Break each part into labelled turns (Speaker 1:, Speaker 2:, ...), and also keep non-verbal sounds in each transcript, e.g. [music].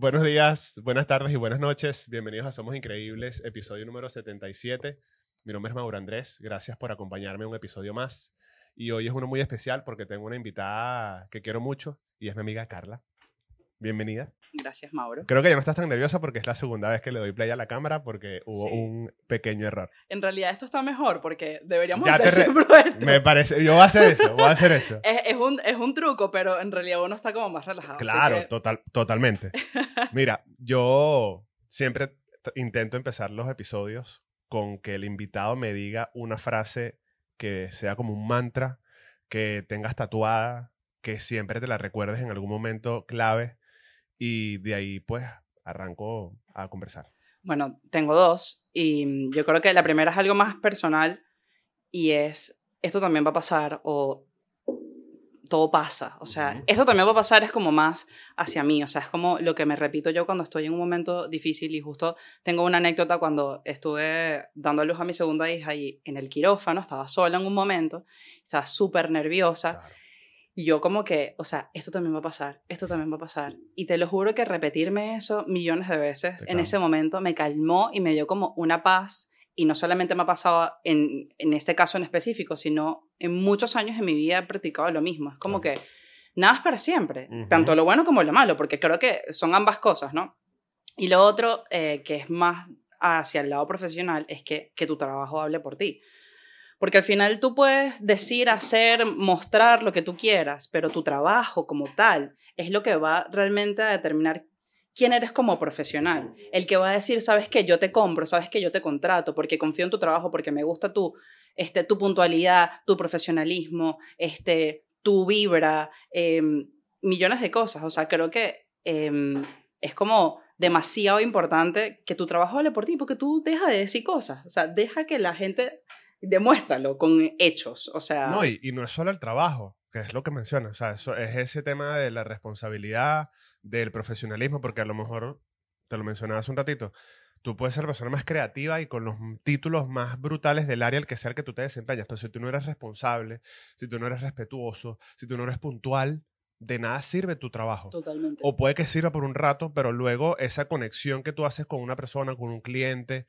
Speaker 1: Buenos días, buenas tardes y buenas noches. Bienvenidos a Somos Increíbles, episodio número 77. Mi nombre es Mauro Andrés. Gracias por acompañarme en un episodio más. Y hoy es uno muy especial porque tengo una invitada que quiero mucho y es mi amiga Carla. Bienvenida.
Speaker 2: Gracias, Mauro.
Speaker 1: Creo que ya no estás tan nerviosa porque es la segunda vez que le doy play a la cámara porque hubo
Speaker 2: Sí.
Speaker 1: un pequeño error.
Speaker 2: En realidad esto está mejor porque deberíamos
Speaker 1: Ya
Speaker 2: hacer siempre esto.
Speaker 1: Me parece, yo voy a hacer eso, voy a hacer eso. [laughs]
Speaker 2: Es, es un, es un truco, pero en realidad uno está como más relajado.
Speaker 1: Claro,
Speaker 2: que-
Speaker 1: total, totalmente. [laughs] Mira, yo siempre intento empezar los episodios con que el invitado me diga una frase que sea como un mantra, que tengas tatuada, que siempre te la recuerdes en algún momento clave y de ahí pues arranco a conversar.
Speaker 2: Bueno, tengo dos y mm, yo creo que la primera es algo más personal y es, esto también va a pasar o todo pasa. O sea, esto también va a pasar es como más hacia mí. O sea, es como lo que me repito yo cuando estoy en un momento difícil y justo tengo una anécdota cuando estuve dando a luz a mi segunda hija y en el quirófano estaba sola en un momento, estaba súper nerviosa.
Speaker 1: Claro.
Speaker 2: Y yo como que, o sea, esto también va a pasar, esto también va a pasar. Y te lo juro que repetirme eso millones de veces
Speaker 1: Te
Speaker 2: en
Speaker 1: calma.
Speaker 2: ese momento me calmó y me dio como una paz. Y no solamente me ha pasado en, en este caso en específico, sino en muchos años de mi vida he practicado lo mismo. Es como que nada es para siempre, tanto lo bueno como lo malo, porque creo que son ambas cosas, ¿no? Y lo otro, eh, que es más hacia el lado profesional, es que, que tu trabajo hable por ti. Porque al final tú puedes decir, hacer, mostrar lo que tú quieras, pero tu trabajo como tal es lo que va realmente a determinar quién eres como profesional. El que va a decir, sabes que yo te compro, sabes que yo te contrato, porque confío en tu trabajo, porque me gusta tu, este, tu puntualidad, tu profesionalismo, este, tu vibra, em, millones de cosas. O sea, creo que em, es como demasiado importante que tu trabajo hable por ti, porque tú deja de decir cosas. O sea, deja que la gente demuéstralo con hechos. O sea,
Speaker 1: No, y, y no es solo el trabajo, que es lo que mencionas, o sea, eso es ese tema de la responsabilidad, del profesionalismo, porque a lo mejor, te lo mencionaba hace un ratito, tú puedes ser la persona más creativa y con los títulos más brutales del área al que sea que tú te desempeñas, pero si tú no eres responsable, si tú no eres respetuoso, si tú no eres puntual, de nada sirve tu trabajo.
Speaker 2: totalmente.
Speaker 1: O puede que sirva por un rato, pero luego esa conexión que tú haces con una persona, con un cliente,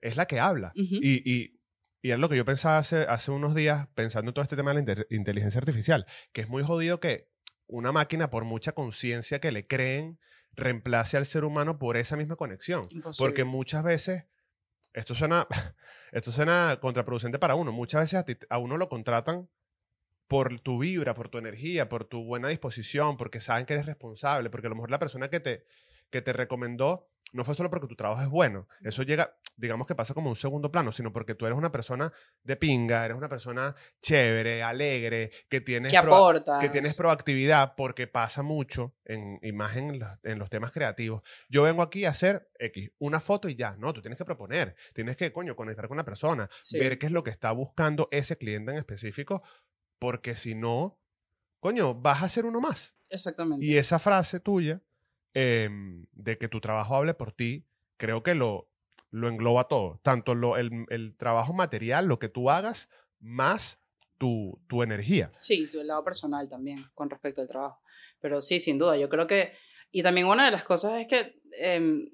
Speaker 1: es la que habla. Y, y es lo que yo pensaba hace, hace unos días, pensando en todo este tema de la inteligencia artificial, que es muy jodido que una máquina, por mucha conciencia que le creen, reemplace al ser humano por esa misma conexión.
Speaker 2: Imposible.
Speaker 1: Porque muchas veces, esto suena, [laughs] esto suena contraproducente para uno, muchas veces a, ti- a uno lo contratan por tu vibra, por tu energía, por tu buena disposición, porque saben que eres responsable, porque a lo mejor la persona que te, que te recomendó no fue solo porque tu trabajo es bueno, eso llega, digamos que pasa como un segundo plano, sino porque tú eres una persona de pinga, eres una persona chévere, alegre, que tienes,
Speaker 2: que
Speaker 1: que tienes proactividad, porque pasa mucho en imagen en, los- en los temas creativos. Yo vengo aquí a hacer X, una foto y ya, no, tú tienes que proponer, tienes que, coño, conectar con la persona,
Speaker 2: Sí.
Speaker 1: ver qué es lo que está buscando ese cliente en específico, porque si no, coño, vas a ser uno más.
Speaker 2: Exactamente.
Speaker 1: Y esa frase tuya em, de que tu trabajo hable por ti, creo que lo, lo engloba todo. Tanto lo, el, el trabajo material, lo que tú hagas, más tu, tu energía.
Speaker 2: Sí, tu lado personal también con respecto al trabajo. Pero sí, sin duda, yo creo que... Y también una de las cosas es que, em,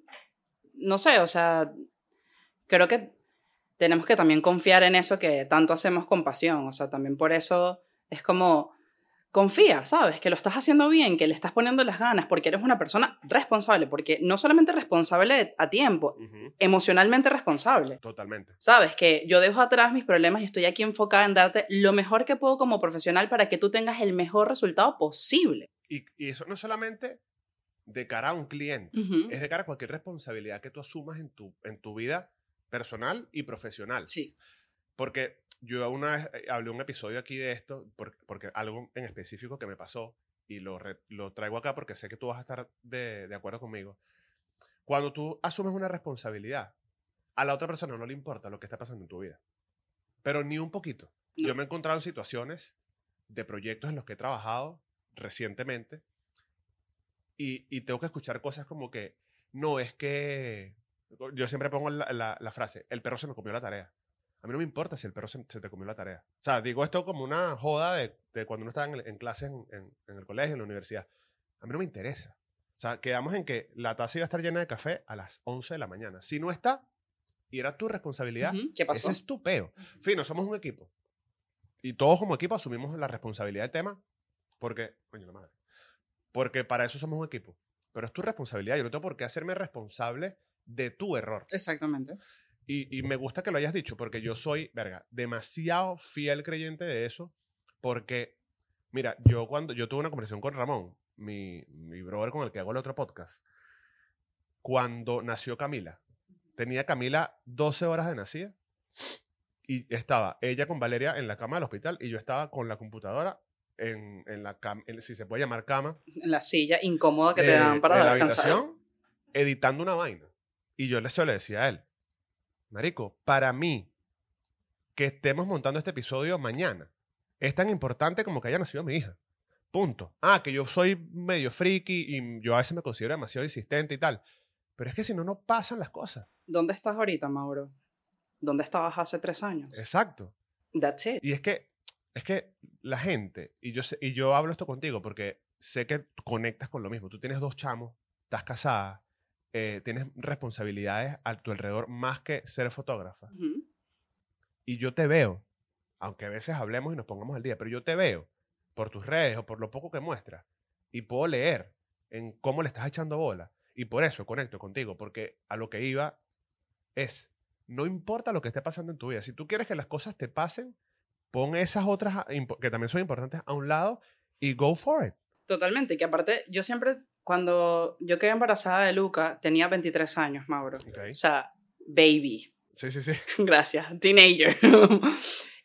Speaker 2: no sé, o sea, creo que tenemos que también confiar en eso que tanto hacemos con pasión. O sea, también por eso es como, confía, ¿sabes? Que lo estás haciendo bien, que le estás poniendo las ganas, porque eres una persona responsable, porque no solamente responsable a tiempo, emocionalmente responsable.
Speaker 1: Totalmente.
Speaker 2: Sabes que yo dejo atrás mis problemas y estoy aquí enfocada en darte lo mejor que puedo como profesional para que tú tengas el mejor resultado posible.
Speaker 1: Y, y eso no solamente de cara a un cliente, es de cara a cualquier responsabilidad que tú asumas en tu, en tu vida personal y profesional.
Speaker 2: Sí,
Speaker 1: Porque yo una vez eh, hablé un episodio aquí de esto, por- porque, algo en específico que me pasó, y lo, re- lo traigo acá porque sé que tú vas a estar de, de acuerdo conmigo. Cuando tú asumes una responsabilidad, a la otra persona no le importa lo que está pasando en tu vida. Pero ni un poquito.
Speaker 2: No.
Speaker 1: Yo me he encontrado en situaciones de proyectos en los que he trabajado recientemente y, y tengo que escuchar cosas como que, no, es que... Yo siempre pongo la, la- la frase, el perro se me comió la tarea. A mí no me importa si el perro se, se te comió la tarea. O sea, digo esto como una joda de, de cuando uno estaba en, en clases en, en- en el colegio, en la universidad. A mí no me interesa. O sea, quedamos en que la taza iba a estar llena de café a las 11 de la mañana. Si no está, y era tu responsabilidad,
Speaker 2: Ujú, ¿Qué pasó?
Speaker 1: ese es tu peo. Fino, somos un equipo. Y todos como equipo asumimos la responsabilidad del tema porque, coño, la madre. Porque para eso somos un equipo. Pero es tu responsabilidad. Yo no tengo por qué hacerme responsable de tu error.
Speaker 2: Exactamente.
Speaker 1: Y, y me gusta que lo hayas dicho porque yo soy, verga, demasiado fiel creyente de eso. Porque, mira, yo cuando yo tuve una conversación con Ramón, mi, mi brother con el que hago el otro podcast, cuando nació Camila, tenía Camila 12 horas de nacida y estaba ella con Valeria en la cama del hospital y yo estaba con la computadora en, en la cama, si se puede llamar cama,
Speaker 2: En la silla incómoda que
Speaker 1: de,
Speaker 2: te dan para
Speaker 1: de la
Speaker 2: descansar.
Speaker 1: habitación editando una vaina. Y yo le, se lo decía a él, Marico, para mí, que estemos montando este episodio mañana, es tan importante como que haya nacido mi hija. Punto. Ah, que yo soy medio friki y yo a veces me considero demasiado insistente y tal. Pero es que si no, no pasan las cosas.
Speaker 2: ¿Dónde estás ahorita, Mauro? ¿Dónde estabas hace tres años?
Speaker 1: Exacto.
Speaker 2: That's it.
Speaker 1: Y es que, es que la gente, y yo, sé- y yo hablo esto contigo porque sé que conectas con lo mismo. Tú tienes dos chamos, estás casada, eh, tienes responsabilidades a tu alrededor más que ser fotógrafa.
Speaker 2: Ujú.
Speaker 1: Y yo te veo, aunque a veces hablemos y nos pongamos al día, pero yo te veo por tus redes o por lo poco que muestras y puedo leer en cómo le estás echando bola. Y por eso conecto contigo, porque a lo que iba es, no importa lo que esté pasando en tu vida, si tú quieres que las cosas te pasen, pon esas otras que también son importantes a un lado y go for it.
Speaker 2: Totalmente. Que aparte, yo siempre, cuando yo quedé embarazada de Luca, tenía 23 años, Mauro.
Speaker 1: Ok.
Speaker 2: O sea, baby.
Speaker 1: Sí, sí, sí. [laughs]
Speaker 2: Gracias, teenager. [laughs]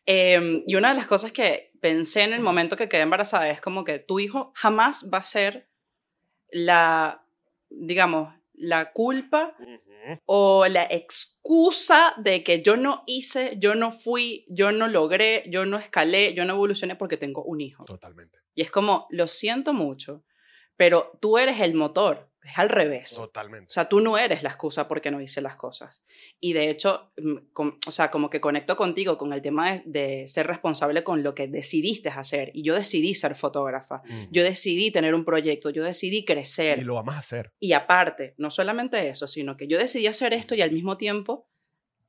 Speaker 2: Em, y una de las cosas que pensé en el momento que quedé embarazada es como que tu hijo jamás va a ser la, digamos, la culpa o la excusa de que yo no hice, yo no fui, yo no logré, yo no escalé, yo no evolucioné porque tengo un hijo.
Speaker 1: Totalmente.
Speaker 2: Y es como, lo siento mucho, pero tú eres el motor, es al revés. O
Speaker 1: Totalmente.
Speaker 2: sea, tú no eres la excusa porque no hice las cosas. Y de hecho, mm, com- o sea, como que conecto contigo con el tema de, de ser responsable con lo que decidiste hacer. Y yo decidí ser fotógrafa. Yo decidí tener un proyecto, yo decidí crecer.
Speaker 1: y lo vamos a hacer.
Speaker 2: Y aparte, no solamente eso, sino que yo decidí hacer esto y al mismo tiempo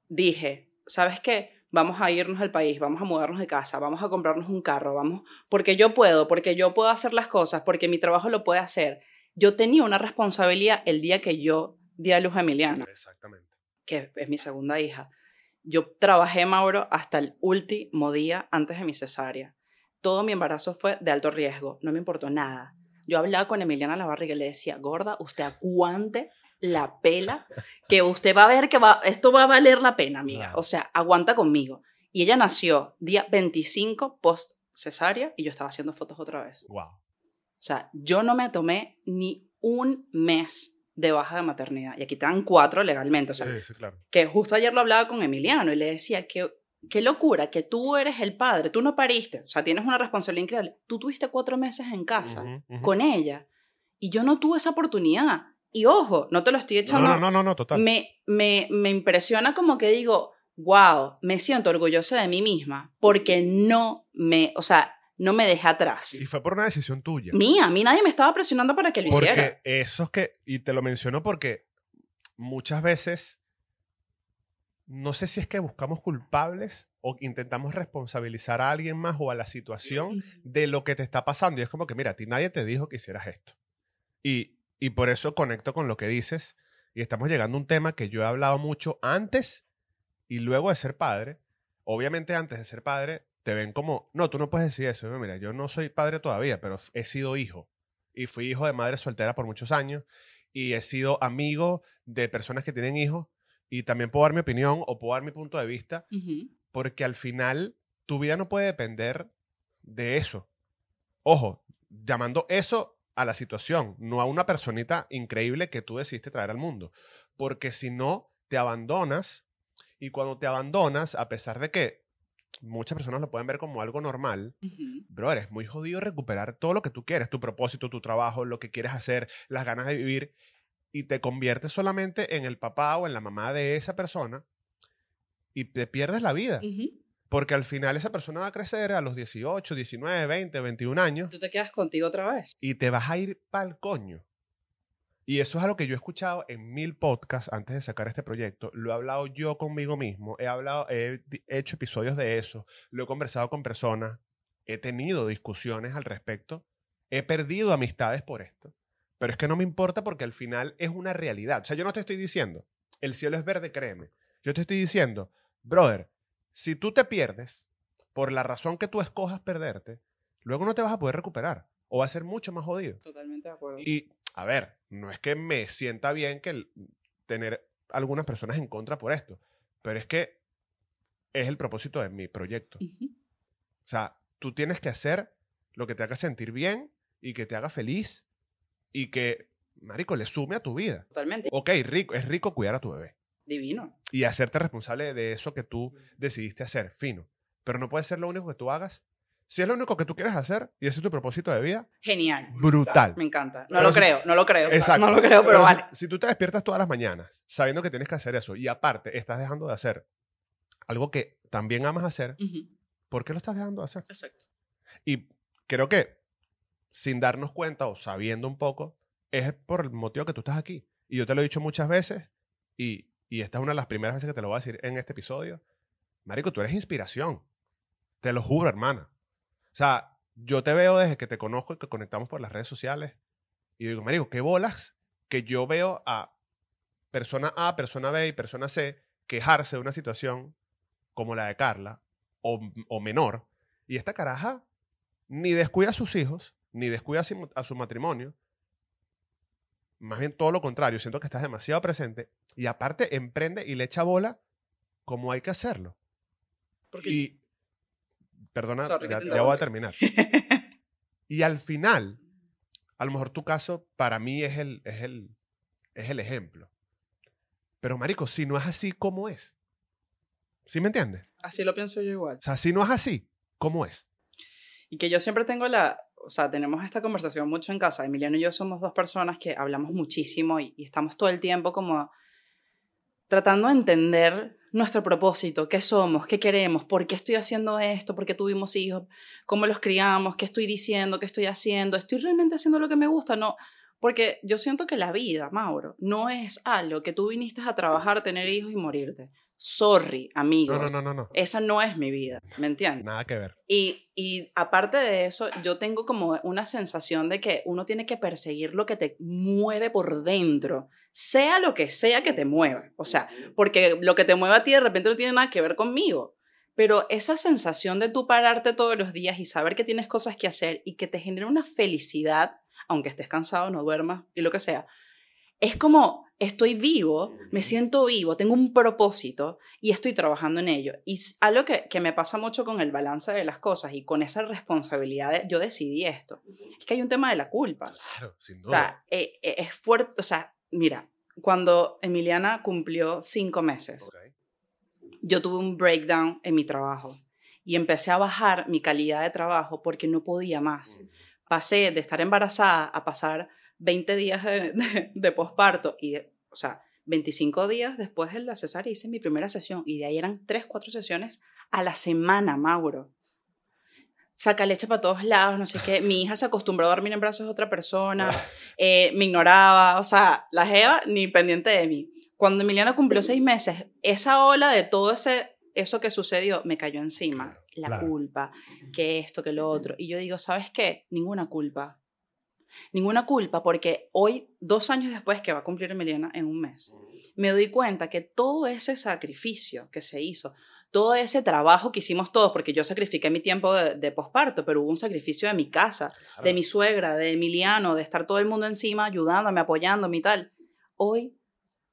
Speaker 2: dije, ¿sabes qué? Vamos a irnos al país, vamos a mudarnos de casa, vamos a comprarnos un carro, vamos, porque yo puedo, porque yo puedo hacer las cosas, porque mi trabajo lo puede hacer. Yo tenía una responsabilidad el día que yo di a luz a Emiliana,
Speaker 1: Exactamente.
Speaker 2: que es mi segunda hija. Yo trabajé, Mauro, hasta el último día antes de mi cesárea. Todo mi embarazo fue de alto riesgo, no me importó nada. Yo hablaba con Emiliana la barriga y le decía, gorda, usted aguante la pela, que usted va a ver que va, esto va a valer la pena, amiga.
Speaker 1: Claro.
Speaker 2: O sea, aguanta conmigo. Y ella nació día 25 post cesárea y yo estaba haciendo fotos otra vez.
Speaker 1: Wow.
Speaker 2: O sea, yo no me tomé ni un mes de baja de maternidad. Y aquí te dan cuatro legalmente. O sea,
Speaker 1: Sí, sí, claro.
Speaker 2: que justo ayer lo hablaba con Emiliano y le decía que qué locura que tú eres el padre, tú no pariste, o sea, tienes una responsabilidad increíble. Tú tuviste cuatro meses en casa con ella y yo no tuve esa oportunidad. Y ojo, no te lo estoy echando.
Speaker 1: no, no, no, no, total.
Speaker 2: me, me, me impresiona como que digo, wow, me siento orgullosa de mí misma porque no me, o sea, no me dejé atrás.
Speaker 1: Y fue por una decisión tuya.
Speaker 2: Mía, a mí nadie me estaba presionando para que lo hiciera.
Speaker 1: Porque esos que, y te lo menciono porque muchas veces, no sé si es que buscamos culpables o intentamos responsabilizar a alguien más o a la situación de lo que te está pasando. Y es como que, mira, a ti nadie te dijo que hicieras esto. Y, y por eso conecto con lo que dices. Y estamos llegando a un tema que yo he hablado mucho antes y luego de ser padre. Obviamente antes de ser padre te ven como, no, tú no puedes decir eso. Mira, yo no soy padre todavía, pero he sido hijo. Y fui hijo de madre soltera por muchos años. Y he sido amigo de personas que tienen hijos. Y también puedo dar mi opinión o puedo dar mi punto de vista porque al final tu vida no puede depender de eso. Ojo, llamando eso a la situación, no a una personita increíble que tú decidiste traer al mundo. Porque si no, te abandonas y cuando te abandonas, a pesar de que muchas personas lo pueden ver como algo normal,
Speaker 2: Ujú.
Speaker 1: bro, es muy jodido recuperar todo lo que tú quieres, tu propósito, tu trabajo, lo que quieres hacer, las ganas de vivir, y te conviertes solamente en el papá o en la mamá de esa persona y te pierdes la vida.
Speaker 2: Ujú.
Speaker 1: Porque al final esa persona va a crecer a los 18, 19, 20, 21 años
Speaker 2: Tú te quedas contigo otra vez.
Speaker 1: y te vas a ir pa'l coño. Y eso es algo que yo he escuchado en mil podcasts antes de sacar este proyecto. Lo he hablado yo conmigo mismo. He, hablado, he hecho episodios de eso. Lo he conversado con personas. He tenido discusiones al respecto. He perdido amistades por esto. Pero es que no me importa porque al final es una realidad. O sea, yo no te estoy diciendo, el cielo es verde, créeme. Yo te estoy diciendo, brother, si tú te pierdes por la razón que tú escojas perderte, luego no te vas a poder recuperar. O va a ser mucho más jodido.
Speaker 2: Totalmente de acuerdo.
Speaker 1: Y, a ver, no es que me sienta bien que el- tener algunas personas en contra por esto, pero es que es el propósito de mi proyecto.
Speaker 2: Ujú.
Speaker 1: O sea, tú tienes que hacer lo que te haga sentir bien y que te haga feliz y que, marico, le sume a tu vida.
Speaker 2: Totalmente.
Speaker 1: Ok, rico, es rico cuidar a tu bebé
Speaker 2: Divino.
Speaker 1: y hacerte responsable de eso que tú decidiste hacer, fino. Pero no puede ser lo único que tú hagas. Si es lo único que tú quieres hacer y ese es tu propósito de vida,
Speaker 2: Genial.
Speaker 1: brutal.
Speaker 2: Me encanta. No
Speaker 1: Pero
Speaker 2: lo
Speaker 1: si-
Speaker 2: creo, no lo creo.
Speaker 1: Exacto.
Speaker 2: no lo creo, pero,
Speaker 1: si-
Speaker 2: vale.
Speaker 1: Si, tú te despiertas todas las mañanas sabiendo que tienes que hacer eso y aparte estás dejando de hacer algo que también amas hacer,
Speaker 2: Ujú.
Speaker 1: ¿por qué lo estás dejando de hacer?
Speaker 2: Exacto.
Speaker 1: Y creo que sin darnos cuenta o sabiendo un poco, es por el motivo que tú estás aquí. Y yo te lo he dicho muchas veces y, y esta es una de las primeras veces que te lo voy a decir en este episodio. Marico, tú eres inspiración. Te lo juro, hermana. O sea, yo te veo desde que te conozco y que conectamos por las redes sociales. Y digo, Marico, qué bolas que yo veo a persona A, persona B y persona C quejarse de una situación como la de Carla o, o menor. Y esta caraja ni descuida a sus hijos, ni descuida a su, matrimonio. Más bien todo lo contrario, siento que estás demasiado presente y aparte emprende y le echa bola como hay que hacerlo.
Speaker 2: Porque
Speaker 1: Y, perdona,
Speaker 2: Sorry,
Speaker 1: ya, voy a terminar. [laughs] Y al final, a lo mejor tu caso para mí es el, es el, es el ejemplo. Pero, marico, si no es así, ¿cómo es? ¿Sí me entiendes?
Speaker 2: así lo pienso yo igual.
Speaker 1: O sea, si no es así, ¿cómo es?
Speaker 2: Y que yo siempre tengo la, o sea, tenemos esta conversación mucho en casa. Emiliano y yo somos dos personas que hablamos muchísimo y, estamos todo el tiempo como tratando de entender nuestro propósito, qué somos, qué queremos, por qué estoy haciendo esto, por qué tuvimos hijos, cómo los criamos, qué estoy diciendo, qué estoy haciendo, estoy realmente haciendo lo que me gusta, no. Porque yo siento que la vida, Mauro, no es algo que tú viniste a trabajar, tener hijos y morirte. Sorry, amigo.
Speaker 1: No, no, no, no, no.
Speaker 2: Esa no es mi vida, ¿me entiendes?
Speaker 1: Nada que ver.
Speaker 2: Y, y aparte de eso, yo tengo como una sensación de que uno tiene que perseguir lo que te mueve por dentro, sea lo que sea que te mueva. O sea, porque lo que te mueve a ti de repente no tiene nada que ver conmigo. Pero esa sensación de tú pararte todos los días y saber que tienes cosas que hacer y que te genera una felicidad, aunque estés cansado, no duermas y lo que sea, es como estoy vivo, me siento vivo, tengo un propósito y estoy trabajando en ello. Y algo que, que me pasa mucho con el balance de las cosas y con esa responsabilidad, de, yo decidí esto, es que hay un tema de la culpa.
Speaker 1: Claro, sin
Speaker 2: O
Speaker 1: duda.
Speaker 2: sea, eh, eh, es fuerte, o sea, mira, cuando Emiliana cumplió cinco meses, yo tuve un breakdown en mi trabajo y empecé a bajar mi calidad de trabajo porque no podía más. Pasé de estar embarazada a pasar 20 días de, de- de posparto y, de- o sea, 25 días después de la cesárea hice mi primera sesión y de ahí eran 3, 4 sesiones a la semana, Mauro. Saca leche para todos lados, no sé qué. Mi hija se acostumbró a dormir en brazos de otra persona, eh, me ignoraba, o sea, la Jeva ni pendiente de mí. Cuando Emiliana cumplió seis meses, esa ola de todo ese, eso que sucedió me cayó encima. La
Speaker 1: claro.
Speaker 2: culpa, que esto, que lo otro. Y yo digo, ¿sabes qué? Ninguna culpa. Ninguna culpa porque hoy, dos años después que va a cumplir Emiliana en un mes, me doy cuenta que todo ese sacrificio que se hizo, todo ese trabajo que hicimos todos, porque yo sacrifiqué mi tiempo de, de posparto, pero hubo un sacrificio de mi casa,
Speaker 1: Claro.
Speaker 2: de mi suegra, de Emiliano, de estar todo el mundo encima ayudándome, apoyándome y tal, hoy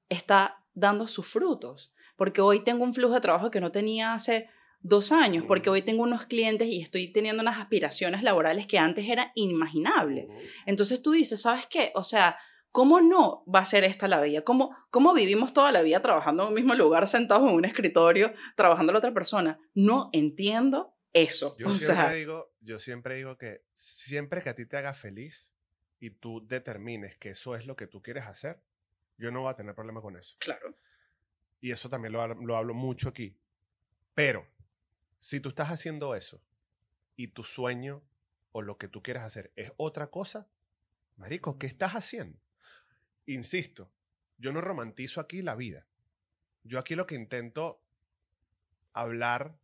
Speaker 2: está dando sus frutos. Porque hoy tengo un flujo de trabajo que no tenía hace dos años, porque hoy tengo unos clientes y estoy teniendo unas aspiraciones laborales que antes era inimaginable. Entonces tú dices, ¿sabes qué? O sea, ¿cómo no va a ser esta la vida? ¿Cómo, ¿Cómo vivimos toda la vida trabajando en un mismo lugar, sentados en un escritorio, trabajando a la otra persona? No entiendo eso.
Speaker 1: Yo
Speaker 2: o
Speaker 1: siempre,
Speaker 2: sea,
Speaker 1: digo, yo siempre digo que siempre que a ti te haga feliz y tú determines que eso es lo que tú quieres hacer, yo no voy a tener problema con eso.
Speaker 2: claro.
Speaker 1: Y eso también lo, lo hablo mucho aquí. Pero, si tú estás haciendo eso y tu sueño o lo que tú quieres hacer es otra cosa, marico, ¿qué estás haciendo? insisto, yo no romantizo aquí la vida. Yo aquí lo que intento hablar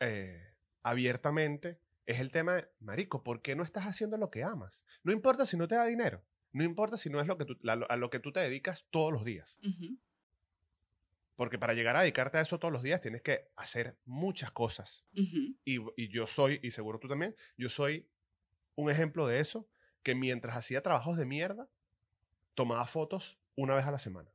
Speaker 1: eh, abiertamente es el tema de, marico, ¿por qué no estás haciendo lo que amas? No importa si no te da dinero, no importa si no es lo que tú, la- a lo que tú te dedicas todos los días.
Speaker 2: Ujú.
Speaker 1: Porque para llegar a dedicarte a eso todos los días tienes que hacer muchas cosas.
Speaker 2: Ujú.
Speaker 1: Y, y yo soy, y seguro tú también, yo soy un ejemplo de eso, que mientras hacía trabajos de mierda, tomaba fotos una vez a la semana.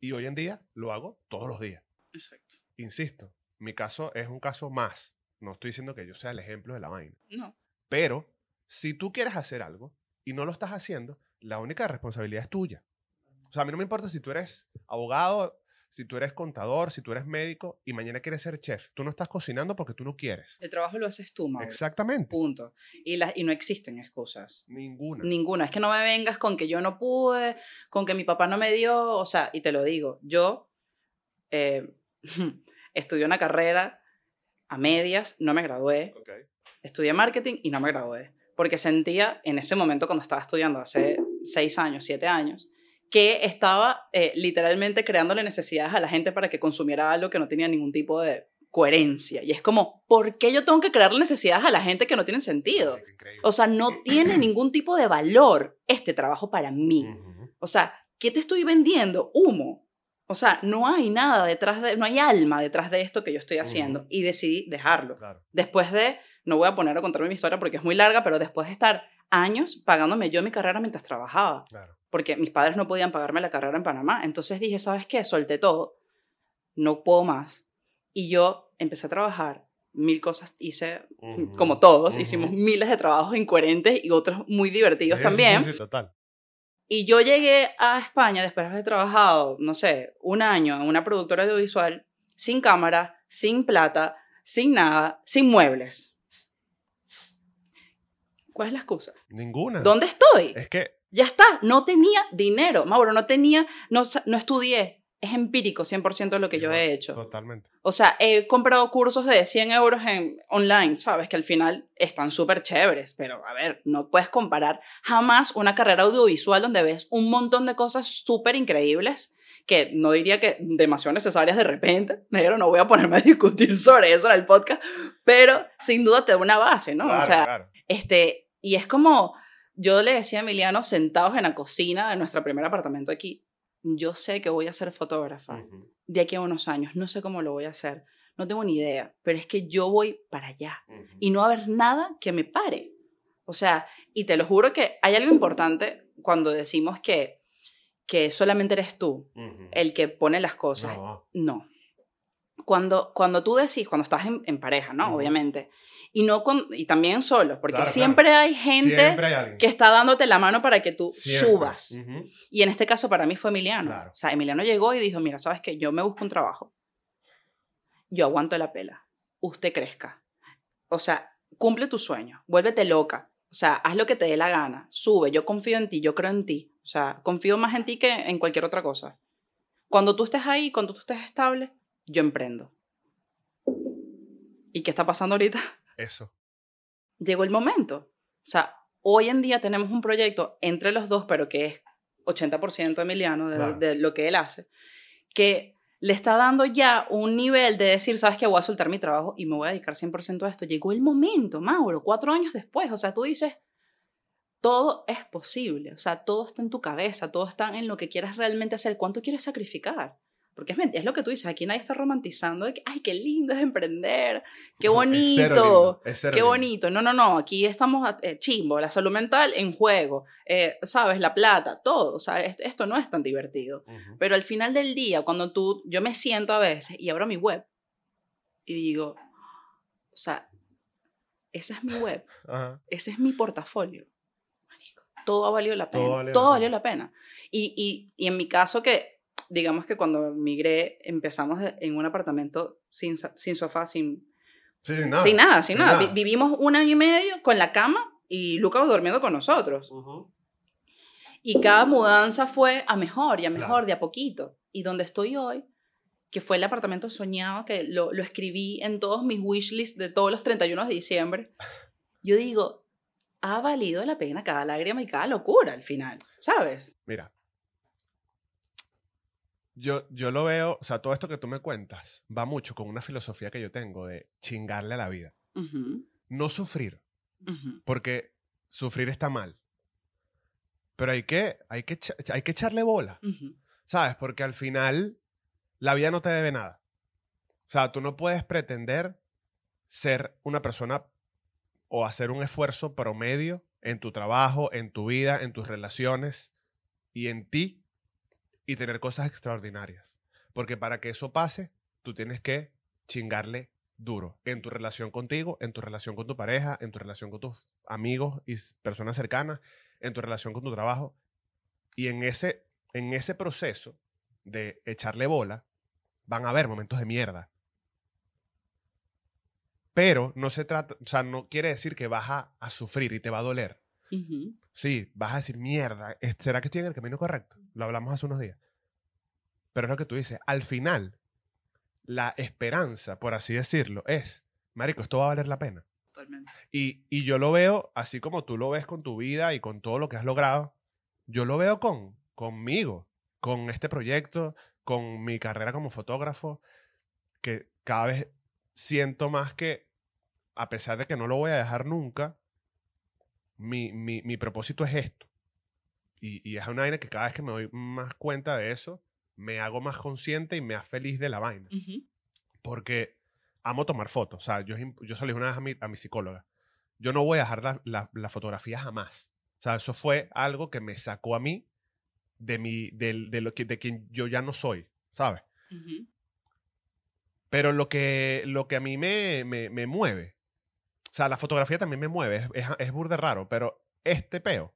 Speaker 1: Y hoy en día lo hago todos los días.
Speaker 2: Exacto.
Speaker 1: Insisto, mi caso es un caso más. No estoy diciendo que yo sea el ejemplo de la vaina.
Speaker 2: No.
Speaker 1: Pero si tú quieres hacer algo y no lo estás haciendo, la única responsabilidad es tuya. O sea, a mí no me importa si tú eres abogado, si tú eres contador, si tú eres médico y mañana quieres ser chef. Tú no estás cocinando porque tú no quieres.
Speaker 2: El trabajo lo haces tú, Mauro.
Speaker 1: Exactamente.
Speaker 2: Punto. Y, las y no existen excusas.
Speaker 1: Ninguna.
Speaker 2: Ninguna. Es que no me vengas con que yo no pude, con que mi papá no me dio. O sea, y te lo digo, yo eh, [laughs] estudié una carrera a medias, no me gradué.
Speaker 1: Ok.
Speaker 2: Estudié marketing y no me gradué. Porque sentía en ese momento, cuando estaba estudiando, hace seis años, siete años, que estaba eh, literalmente creándole necesidades a la gente para que consumiera algo que no tenía ningún tipo de coherencia. Y es como, ¿por qué yo tengo que crearle necesidades a la gente que no tienen sentido?
Speaker 1: Increíble.
Speaker 2: O sea, no [clears throat] tiene ningún tipo de valor este trabajo para mí. O sea, ¿qué te estoy vendiendo? Humo. O sea, no hay nada detrás de, no hay alma detrás de esto que yo estoy haciendo. Y decidí dejarlo.
Speaker 1: Claro.
Speaker 2: Después de, no voy a poner a contarme mi historia porque es muy larga, pero después de estar años pagándome yo mi carrera mientras trabajaba,
Speaker 1: Claro.
Speaker 2: Porque mis padres no podían pagarme la carrera en Panamá. Entonces dije, ¿sabes qué? Solté todo. No puedo más. Y yo empecé a trabajar. Mil cosas hice,
Speaker 1: Ujú.
Speaker 2: como todos.
Speaker 1: Ujú.
Speaker 2: Hicimos miles de trabajos incoherentes y otros muy divertidos
Speaker 1: sí,
Speaker 2: también.
Speaker 1: sí, sí, total.
Speaker 2: Y yo llegué a España después de haber trabajado, no sé, un año en una productora audiovisual, sin cámara, sin plata, sin nada, sin muebles. ¿Cuál es la excusa?
Speaker 1: Ninguna.
Speaker 2: ¿Dónde estoy?
Speaker 1: Es que
Speaker 2: Ya está, no tenía dinero. Mauro, no tenía, no, no estudié. Es empírico 100% de lo que yo he hecho.
Speaker 1: Totalmente.
Speaker 2: O sea, he comprado cursos de 100 euros en online, ¿sabes? Que al final están súper chéveres, pero a ver, no puedes comparar jamás una carrera audiovisual donde ves un montón de cosas súper increíbles que no diría que demasiado necesarias de repente, negro, no voy a ponerme a discutir sobre eso en el podcast, pero sin duda te da una base, ¿no?
Speaker 1: Claro,
Speaker 2: o sea,
Speaker 1: claro.
Speaker 2: este, y es como, yo le decía a Emiliano, sentados en la cocina de nuestro primer apartamento aquí, yo sé que voy a ser fotógrafa de aquí a unos años, no sé cómo lo voy a hacer, no tengo ni idea, pero es que yo voy para allá y no va a haber nada que me pare. O sea, y te lo juro que hay algo importante cuando decimos que, que solamente eres tú el que pone las cosas.
Speaker 1: No.
Speaker 2: No. Cuando, cuando tú decís, cuando estás en, en pareja, ¿no? Obviamente. Y, no con, y también solos, porque
Speaker 1: Claro,
Speaker 2: siempre hay gente
Speaker 1: Siempre hay alguien.
Speaker 2: que está dándote la mano para que tú
Speaker 1: Siempre.
Speaker 2: subas. Y en este caso para mí fue Emiliano.
Speaker 1: Claro.
Speaker 2: O sea, Emiliano llegó y dijo, mira, ¿sabes qué? Yo me busco un trabajo. Yo aguanto la pela. Usted crezca. O sea, cumple tu sueño. Vuélvete loca. O sea, haz lo que te dé la gana. Sube. Yo confío en ti. Yo creo en ti. O sea, confío más en ti que en cualquier otra cosa. Cuando tú estés ahí, cuando tú estés estable, yo emprendo. ¿Y qué está pasando ahorita?
Speaker 1: Eso.
Speaker 2: llegó el momento. O sea, hoy en día tenemos un proyecto entre los dos, pero que es 80% Emiliano de,
Speaker 1: Claro.
Speaker 2: de lo que él hace, que le está dando ya un nivel de decir, sabes que voy a soltar mi trabajo y me voy a dedicar 100% a esto. Llegó el momento, Mauro, cuatro años después. O sea, tú dices, todo es posible. O sea, todo está en tu cabeza, todo está en lo que quieras realmente hacer. ¿Cuánto quieres sacrificar? Porque es, ment- es lo que tú dices, aquí nadie está romantizando de que, ay, qué lindo es emprender, qué
Speaker 1: Es
Speaker 2: bonito.
Speaker 1: lindo, es
Speaker 2: Qué
Speaker 1: lindo.
Speaker 2: bonito. No, no, no. Aquí estamos eh, chimbo. La salud mental en juego. eh, ¿Sabes? La plata, todo. O sea, esto, no es tan divertido.
Speaker 1: Ujú.
Speaker 2: Pero al final del día, cuando tú, yo me siento a veces y abro mi web y digo, o sea, esa es mi web,
Speaker 1: Ajá.
Speaker 2: ese es mi portafolio. Marico, Todo ha valido la
Speaker 1: Todo
Speaker 2: pena.
Speaker 1: valió
Speaker 2: Todo,
Speaker 1: la
Speaker 2: valió
Speaker 1: pena.
Speaker 2: la pena. Y, y, y en mi caso que, digamos que cuando migré, empezamos en un apartamento sin, sin sofá, sin,
Speaker 1: Sí, sin nada.
Speaker 2: sin nada, sin nada.
Speaker 1: nada.
Speaker 2: Vi- vivimos un año y medio con la cama y Lucas durmiendo con nosotros.
Speaker 1: Ujú.
Speaker 2: Y cada mudanza fue a mejor y a mejor,
Speaker 1: Claro.
Speaker 2: de a poquito. Y donde estoy hoy, que fue el apartamento soñado, que lo, lo escribí en todos mis wishlists de todos los 31 de diciembre, [laughs] yo digo, ha valido la pena cada lágrima y cada locura al final, ¿sabes?
Speaker 1: Mira, yo, yo lo veo, o sea, todo esto que tú me cuentas va mucho con una filosofía que yo tengo de chingarle a la vida. No sufrir, porque sufrir está mal. Pero hay que, hay que, hay que echarle bola. ¿sabes? Porque al final la vida no te debe nada. O sea, tú no puedes pretender ser una persona o hacer un esfuerzo promedio en tu trabajo, en tu vida, en tus relaciones y en ti y tener cosas extraordinarias. Porque para que eso pase, tú tienes que chingarle duro en tu relación contigo, en tu relación con tu pareja, en tu relación con tus amigos y personas cercanas, en tu relación con tu trabajo. Y en ese, en ese proceso de echarle bola, van a haber momentos de mierda. Pero no se trata, o sea, no quiere decir que vas a, a sufrir y te va a doler. Sí, vas a decir, mierda, ¿es- ¿será que estoy en el camino correcto? Lo hablamos hace unos días. Pero es lo que tú dices, al final, la esperanza, por así decirlo, es, Marico, esto va a valer la pena.
Speaker 2: Totalmente.
Speaker 1: Y, y yo lo veo, así como tú lo ves con tu vida y con todo lo que has logrado, yo lo veo con, conmigo, con este proyecto, con mi carrera como fotógrafo, que cada vez siento más que, a pesar de que no lo voy a dejar nunca, mi, mi, mi propósito es esto. Y, y es una vaina que cada vez que me doy más cuenta de eso, me hago más consciente y me hago feliz de la vaina porque amo tomar fotos. O sea, yo, yo dije una vez a mi, a mi psicóloga. Yo no voy a dejar la, la, la fotografía jamás. O sea, eso fue algo que me sacó a mí de, mi, del- de, lo que, de quien yo ya no soy, ¿sabes? Pero lo que, lo que a mí me, me, me mueve, sea, la fotografía también me mueve, es, es, es burde raro, pero este peo,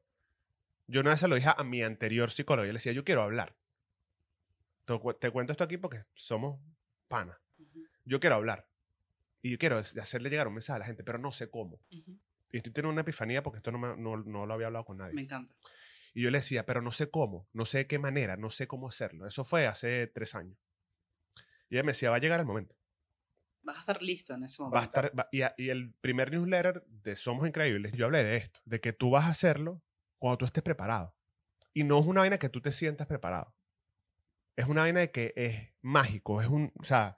Speaker 1: yo una vez se lo dije a mi anterior psicólogo, yo le decía, yo quiero hablar. Te, cu- te cuento esto aquí porque somos panas.
Speaker 2: Ujú.
Speaker 1: Yo quiero hablar. Y yo quiero hacerle llegar un mensaje a la gente, pero no sé cómo. Y estoy teniendo una epifanía porque esto no, me- no, no lo había hablado con nadie.
Speaker 2: Me encanta.
Speaker 1: Y yo le decía, pero no sé cómo, no sé de qué manera, no sé cómo hacerlo. Eso fue hace tres años. Y ella me decía, va a llegar el momento.
Speaker 2: Vas a estar listo en ese momento.
Speaker 1: Va a estar, va- y, a- y el primer newsletter de Somos Increíbles, yo hablé de esto, de que tú vas a hacerlo cuando tú estés preparado. Y no es una vaina que tú te sientas preparado. Es una vaina de que es mágico, es un, o sea,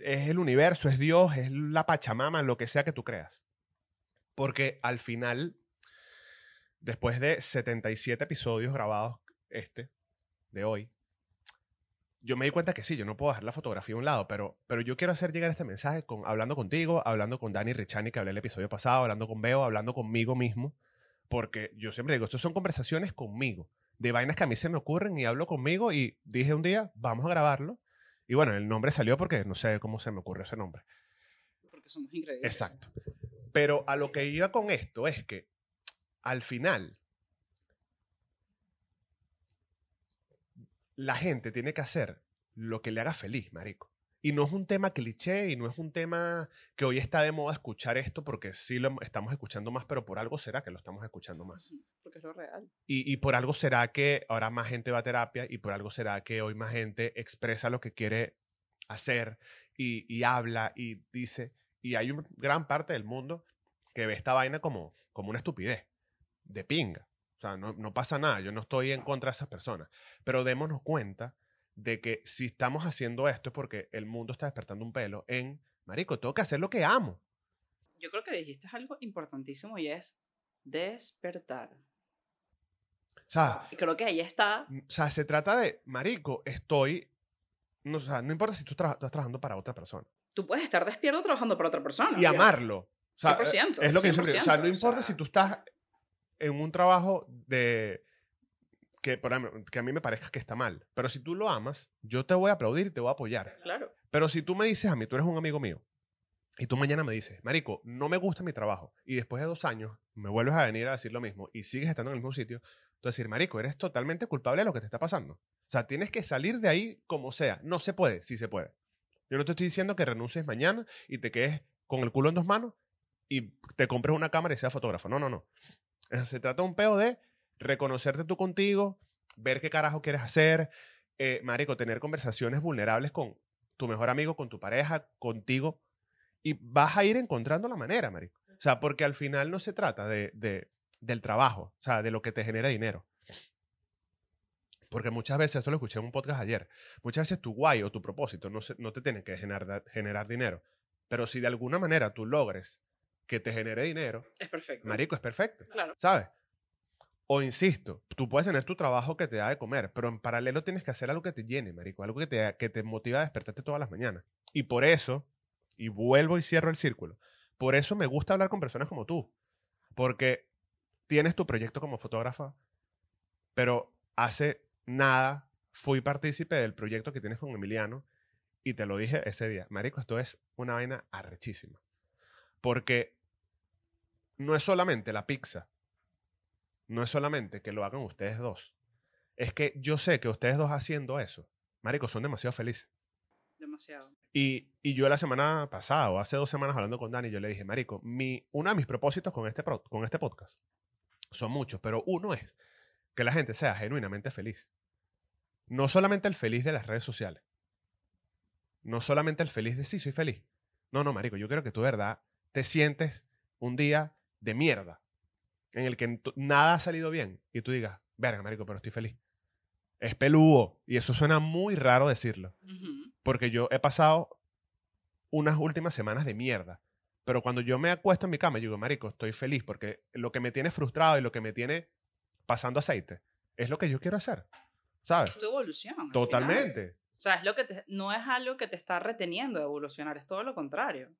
Speaker 1: es el universo, es Dios, es la Pachamama, lo que sea que tú creas. Porque al final, después de 77 episodios grabados, este, de hoy, yo me di cuenta que sí, yo no puedo dejar la fotografía a un lado, pero, pero yo quiero hacer llegar este mensaje con, hablando contigo, hablando con Dani Richani, que hablé el episodio pasado, hablando con Beo, hablando conmigo mismo, porque yo siempre digo, estas son conversaciones conmigo, de vainas que a mí se me ocurren y hablo conmigo y dije un día, vamos a grabarlo. Y bueno, el nombre salió porque no sé cómo se me ocurrió ese nombre.
Speaker 2: Porque somos increíbles.
Speaker 1: Exacto. Pero a lo que iba con esto es que al final la gente tiene que hacer lo que le haga feliz, marico. Y no es un tema cliché y no es un tema que hoy está de moda escuchar esto porque sí lo estamos escuchando más, pero por algo será que lo estamos escuchando más.
Speaker 2: Porque es lo real.
Speaker 1: Y, y por algo será que ahora más gente va a terapia y por algo será que hoy más gente expresa lo que quiere hacer y, y habla y dice. Y hay una gran parte del mundo que ve esta vaina como, como una estupidez, de pinga. O sea, no, no pasa nada, yo no estoy en contra de esas personas. Pero démonos cuenta de que si estamos haciendo esto es porque el mundo está despertando un pelo en, marico, tengo que hacer lo que amo.
Speaker 2: Yo creo que dijiste algo importantísimo y es despertar.
Speaker 1: O sea,
Speaker 2: Y creo que ahí está.
Speaker 1: O sea, se trata de, marico, estoy... No, o sea, no importa si tú tra- estás trabajando para otra persona.
Speaker 2: Tú puedes estar despierto trabajando para otra persona.
Speaker 1: Y amarlo. O sea,
Speaker 2: 100%,
Speaker 1: es lo que yo siempre. O sea, no
Speaker 2: 100%,
Speaker 1: importa
Speaker 2: o sea.
Speaker 1: si tú estás en un trabajo de... Que, por ejemplo, que a mí me parezca que está mal. Pero si tú lo amas, yo te voy a aplaudir y te voy a apoyar.
Speaker 2: Claro.
Speaker 1: Pero si tú me dices a mí, tú eres un amigo mío, y tú mañana me dices, Marico, no me gusta mi trabajo, y después de dos años me vuelves a venir a decir lo mismo y sigues estando en el mismo sitio, tú decir, Marico, eres totalmente culpable de lo que te está pasando. O sea, tienes que salir de ahí como sea. No se puede, sí se puede. Yo no te estoy diciendo que renuncies mañana y te quedes con el culo en dos manos y te compres una cámara y seas fotógrafo. No, no, no. Eh, Se trata un peo de reconocerte tú contigo, ver qué carajo quieres hacer, eh, marico, tener conversaciones vulnerables con tu mejor amigo, con tu pareja, contigo, y vas a ir encontrando la manera, marico. O sea, porque al final no se trata de, de- del trabajo, o sea, de lo que te genera dinero. Porque muchas veces, esto lo escuché en un podcast ayer, muchas veces tu guay o tu propósito no, se- no te tiene que generar, generar dinero. Pero si de alguna manera tú logres que te genere dinero,
Speaker 2: Es perfecto.
Speaker 1: marico, es perfecto.
Speaker 2: Claro.
Speaker 1: ¿Sabes? O insisto, tú puedes tener tu trabajo que te da de comer, pero en paralelo tienes que hacer algo que te llene, marico, algo que te, que te motiva a despertarte todas las mañanas. Y por eso, y vuelvo y cierro el círculo, por eso me gusta hablar con personas como tú, porque tienes tu proyecto como fotógrafa, pero hace nada fui partícipe del proyecto que tienes con Emiliano y te lo dije ese día, marico, esto es una vaina arrechísima, porque no es solamente la pizza, no es solamente que lo hagan ustedes dos. Es que yo sé que ustedes dos haciendo eso, marico, son demasiado felices.
Speaker 2: Demasiado.
Speaker 1: Y, y yo la semana pasada o hace dos semanas hablando con Dani, yo le dije, marico, mi, uno de mis propósitos con este, pro- con este podcast son muchos, pero uno es que la gente sea genuinamente feliz. No solamente el feliz de las redes sociales. No solamente el feliz de sí, soy feliz. No, no, marico, yo quiero que tú, de verdad, te sientes un día de mierda en el que nada ha salido bien y tú digas, verga, marico, pero estoy feliz. Es peludo y eso suena muy raro decirlo porque yo he pasado unas últimas semanas de mierda. Pero cuando yo me acuesto en mi cama, yo digo, marico, estoy feliz porque lo que me tiene frustrado y lo que me tiene pasando aceite es lo que yo quiero hacer. ¿Sabes?
Speaker 2: Es tu evolución.
Speaker 1: Totalmente.
Speaker 2: O sea, es lo que te- no es algo que te está reteniendo de evolucionar, es todo lo contrario.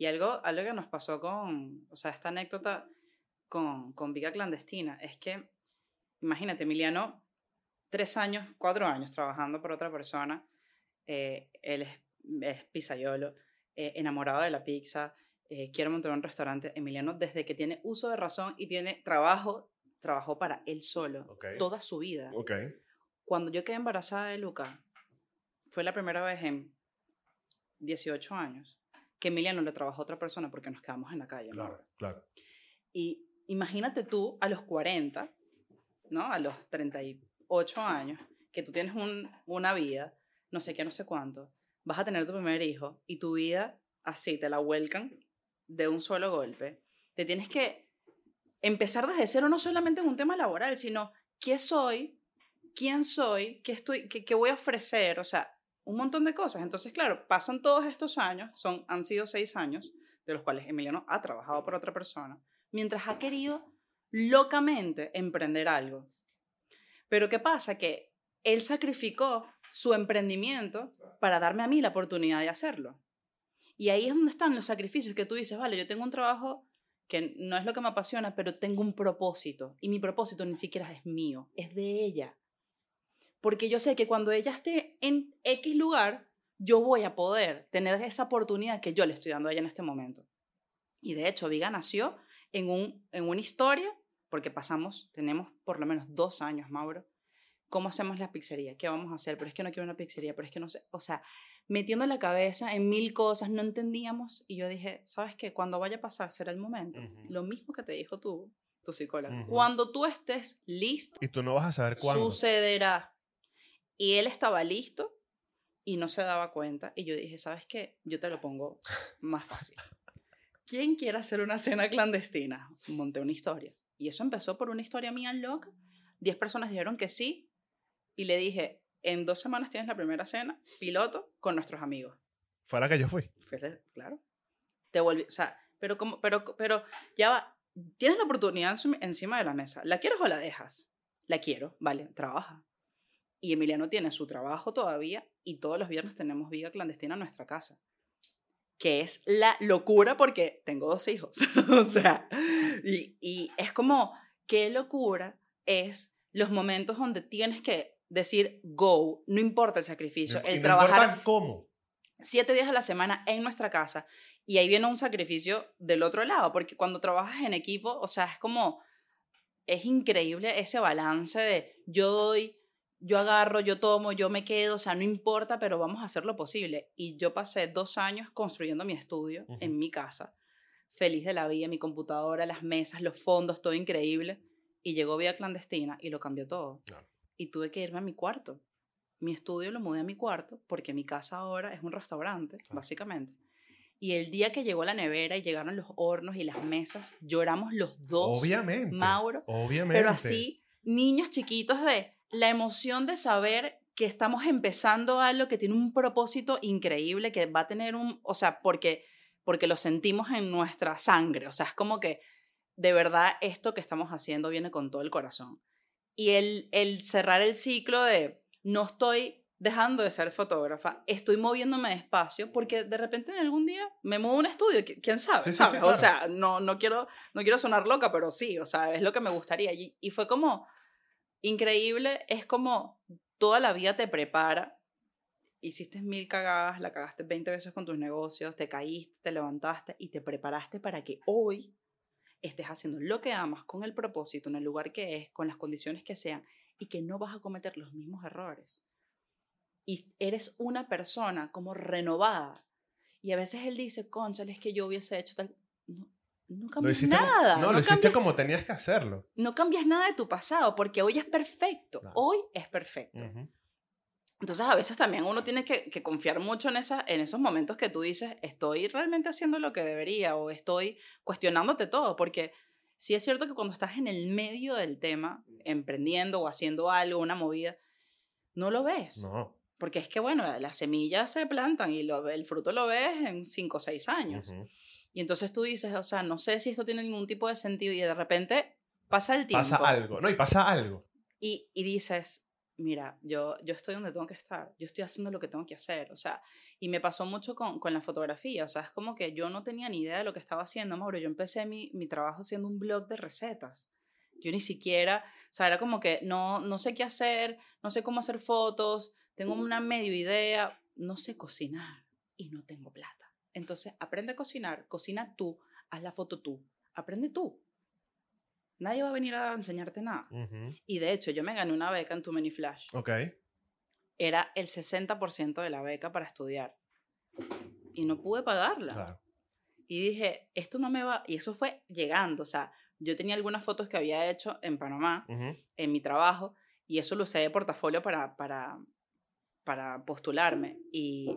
Speaker 2: Y algo, algo que nos pasó con, o sea, esta anécdota con, con Viga Clandestina, es que, imagínate, Emiliano, tres años, cuatro años trabajando por otra persona, eh, él es, es pizzaiolo, eh, enamorado de la pizza, eh, quiere montar un restaurante. Emiliano, desde que tiene uso de razón y tiene trabajo, trabajó para él solo,
Speaker 1: Ok.
Speaker 2: toda su vida cuando yo quedé embarazada de Luca, fue la primera vez en 18 años que Emiliano le trabajó a otra persona porque nos quedamos en la calle. ¿no?
Speaker 1: Claro, claro.
Speaker 2: Y imagínate tú a los 40, ¿no? A los 38 años, que tú tienes un- una vida, no sé qué, no sé cuánto, vas a tener tu primer hijo y tu vida así te la vuelcan de un solo golpe. Te tienes que empezar desde cero, no solamente en un tema laboral, sino qué soy, quién soy, qué, estoy, qué, qué voy a ofrecer, o sea, un montón de cosas. Entonces, claro, pasan todos estos años, son, han sido seis años, de los cuales Emiliano ha trabajado por otra persona, mientras ha querido locamente emprender algo. Pero ¿qué pasa? Que él sacrificó su emprendimiento para darme a mí la oportunidad de hacerlo. Y ahí es donde están los sacrificios que tú dices, vale, yo tengo un trabajo que no es lo que me apasiona, pero tengo un propósito. Y mi propósito ni siquiera es mío, es de ella. Porque yo sé que cuando ella esté en X lugar, yo voy a poder tener esa oportunidad que yo le estoy dando a ella en este momento. Y de hecho, Viga nació en, un, en una historia, porque pasamos, tenemos por lo menos dos años, Mauro. ¿Cómo hacemos la pizzería? ¿Qué vamos a hacer? Pero es que no quiero una pizzería, pero es que no sé. O sea, metiendo la cabeza en mil cosas, no entendíamos. Y yo dije, ¿sabes qué? Cuando vaya a pasar será el momento. Lo mismo que te dijo tú, tu psicóloga. Cuando tú estés listo,
Speaker 1: Y tú no vas a saber cuándo.
Speaker 2: sucederá. Y él estaba listo y no se daba cuenta. Y yo dije, ¿sabes qué? Yo te lo pongo más fácil. [laughs] ¿Quién quiere hacer una cena clandestina? Monté una historia. Y eso empezó por una historia mía loca. Diez personas dijeron que sí. Y le dije, en dos semanas tienes la primera cena, piloto, con nuestros amigos.
Speaker 1: Fue a la que yo fui.
Speaker 2: Claro. Te volví, o sea, pero como, pero, pero ya va, tienes la oportunidad encima de la mesa. ¿La quieres o la dejas? La quiero, vale, trabaja. Y Emiliano tiene su trabajo todavía y todos los viernes tenemos vida clandestina en nuestra casa. Que es la locura porque tengo dos hijos. [laughs] o sea, y, y es como, qué locura es los momentos donde tienes que decir go, no importa el sacrificio,
Speaker 1: Y
Speaker 2: el
Speaker 1: no
Speaker 2: trabajar
Speaker 1: cómo.
Speaker 2: siete días a la semana en nuestra casa. Y ahí viene un sacrificio del otro lado, porque cuando trabajas en equipo, o sea, es como, es increíble ese balance de yo doy, yo agarro, yo tomo, yo me quedo, o sea, no importa, pero vamos a hacer lo posible. Y yo pasé dos años construyendo mi estudio en mi casa, feliz de la vida, mi computadora, las mesas, los fondos, todo increíble. Y llegó Vida Clandestina y lo cambió todo.
Speaker 1: Claro.
Speaker 2: Y tuve que irme a mi cuarto. Mi estudio lo mudé a mi cuarto porque mi casa ahora es un restaurante,
Speaker 1: Claro.
Speaker 2: básicamente. Y el día que llegó la nevera y llegaron los hornos y las mesas, lloramos los dos.
Speaker 1: Obviamente.
Speaker 2: Mauro.
Speaker 1: Obviamente.
Speaker 2: Pero así, niños chiquitos de la emoción de saber que estamos empezando algo que tiene un propósito increíble, que va a tener un, o sea, porque, porque lo sentimos en nuestra sangre, o sea, es como que de verdad esto que estamos haciendo viene con todo el corazón. Y el, el cerrar el ciclo de no estoy dejando de ser fotógrafa, estoy moviéndome despacio porque de repente en algún día me muevo a un estudio, quién sabe,
Speaker 1: Sí, sí,
Speaker 2: ¿sabes?
Speaker 1: sí,
Speaker 2: O sea, no, no, quiero, no quiero sonar loca, pero sí, o sea, es lo que me gustaría. Y, y fue como increíble, es como toda la vida te prepara. Hiciste mil cagadas, la cagaste 20 veces con tus negocios, te caíste, te levantaste y te preparaste para que hoy estés haciendo lo que amas con el propósito, en el lugar que es, con las condiciones que sean y que no vas a cometer los mismos errores. Y eres una persona como renovada. Y a veces él dice, conchale, es que yo hubiese hecho tal... No, cambias
Speaker 1: hiciste
Speaker 2: nada.
Speaker 1: no,
Speaker 2: no
Speaker 1: lo hiciste
Speaker 2: cambias
Speaker 1: como tenías que hacerlo.
Speaker 2: no cambias nada de tu pasado porque hoy es perfecto. Hoy es perfecto.
Speaker 1: Ujú.
Speaker 2: Entonces a veces también uno tiene que, que confiar mucho en, esa, en esos momentos que tú dices, estoy realmente haciendo lo que debería o estoy cuestionándote todo, porque sí es cierto que cuando estás en el medio del tema, emprendiendo o haciendo algo, una movida, no lo ves.
Speaker 1: No.
Speaker 2: Porque es que, bueno, las semillas se plantan y lo, el fruto lo ves en 5 o 6 años.
Speaker 1: Ujú.
Speaker 2: Y entonces tú dices, o sea, no sé si esto tiene ningún tipo de sentido y de repente pasa el tiempo.
Speaker 1: Pasa algo. No, y pasa algo.
Speaker 2: y, y dices, mira, yo, yo estoy donde tengo que estar, yo estoy haciendo lo que tengo que hacer, o sea, y me pasó mucho con, con la fotografía, o sea, es como que yo no tenía ni idea de lo que estaba haciendo, Mauro, yo empecé mi, mi trabajo haciendo un blog de recetas, yo ni siquiera, o sea, era como que no, no sé qué hacer, no sé cómo hacer fotos, tengo una medio idea, no sé cocinar y no tengo plata. Entonces, aprende a cocinar, cocina tú, haz la foto tú, aprende tú. Nadie va a venir a enseñarte nada.
Speaker 1: Ujú.
Speaker 2: Y de hecho, yo me gané una beca en Too Many Flash.
Speaker 1: Ok.
Speaker 2: Era el 60% de la beca para estudiar. Y no pude pagarla.
Speaker 1: Claro.
Speaker 2: Y dije, esto no me va. Y eso fue llegando. O sea, yo tenía algunas fotos que había hecho en Panamá,
Speaker 1: Ujú.
Speaker 2: en mi trabajo, y eso lo usé de portafolio para, para, para postularme. Y,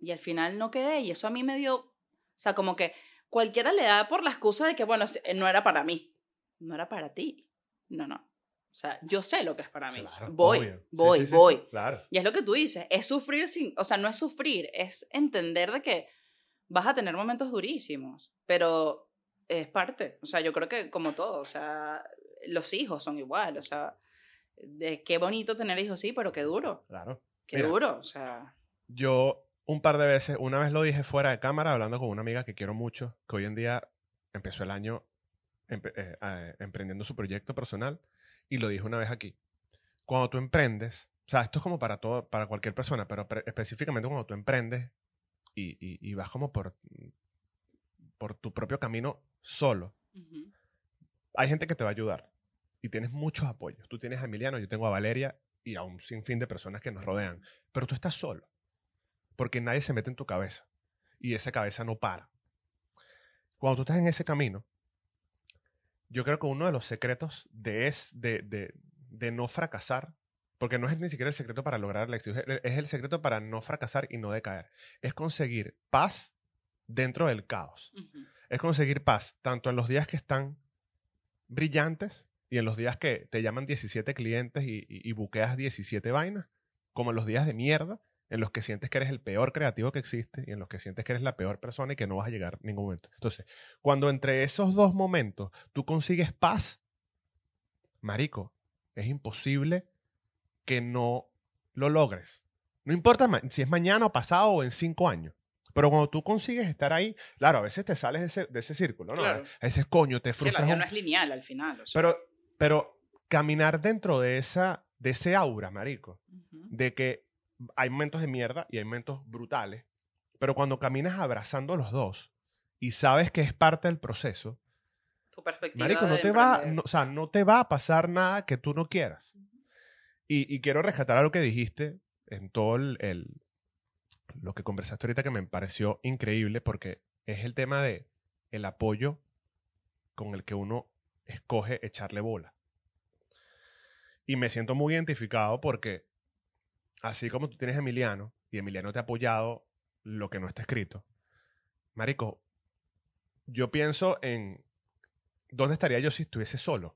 Speaker 2: y al final no quedé. Y eso a mí me dio. O sea, como que cualquiera le da por la excusa de que, bueno, si- no era para mí. No era para ti. No, no. O sea, yo sé lo que es para mí.
Speaker 1: Claro,
Speaker 2: voy,
Speaker 1: obvio.
Speaker 2: Voy,
Speaker 1: sí, sí, sí,
Speaker 2: voy.
Speaker 1: Claro.
Speaker 2: Y es lo que tú dices, es sufrir sin, o sea, no es sufrir, es entender de que vas a tener momentos durísimos, pero es parte, o sea, yo creo que como todo, o sea, los hijos son igual, o sea, de qué bonito tener hijos, sí, pero qué duro,
Speaker 1: Claro.
Speaker 2: qué
Speaker 1: Mira.
Speaker 2: duro, o sea,
Speaker 1: Yo un par de veces, una vez lo dije fuera de cámara hablando con una amiga que quiero mucho, que hoy en día empezó el año empe- eh, eh, emprendiendo su proyecto personal y lo dije una vez aquí. Cuando tú emprendes, o sea, esto es como para todo, para cualquier persona, pero específicamente cuando tú emprendes y, y- y vas como por, por tu propio camino solo, hay gente que te va a ayudar y tienes muchos apoyos. Tú tienes a Emiliano, yo tengo a Valeria y a un sinfín de personas que nos rodean, pero tú estás solo porque nadie se mete en tu cabeza y esa cabeza no para. Cuando tú estás en ese camino, yo creo que uno de los secretos de, es, de, de, de no fracasar, porque no es ni siquiera el secreto para lograr el éxito, es el- secreto para no fracasar y no decaer, es conseguir paz dentro del caos es conseguir paz tanto en los días que están brillantes y en los días que te llaman 17 clientes y, y- y buqueas 17 vainas, como en los días de mierda, en los que sientes que eres el peor creativo que existe y en los que sientes que eres la peor persona y que no vas a llegar en ningún momento. Entonces, cuando entre esos dos momentos tú consigues paz, marico, es imposible que no lo logres. No importa si es mañana o pasado o en cinco años. Pero cuando tú consigues estar ahí, claro, a veces te sales de ese, de ese círculo, ¿no?
Speaker 2: Claro.
Speaker 1: A veces, coño, te
Speaker 2: Sí, la
Speaker 1: frustras.
Speaker 2: vida
Speaker 1: un-
Speaker 2: no es lineal al final, o sea,
Speaker 1: pero, pero caminar dentro de, esa, de ese aura, marico, de que hay momentos de mierda y hay momentos brutales, pero cuando caminas abrazando los dos y sabes que es parte del proceso,
Speaker 2: tu perspectiva
Speaker 1: marico, no te va, no- o sea, no te va a pasar nada que tú no quieras. Y, y quiero rescatar algo que dijiste en todo el, el- lo que conversaste ahorita que me pareció increíble porque es el tema de el apoyo con el que uno escoge echarle bola. Y me siento muy identificado porque así como tú tienes a Emiliano y Emiliano te ha apoyado lo que no está escrito, Marico, yo pienso en dónde estaría yo si estuviese solo.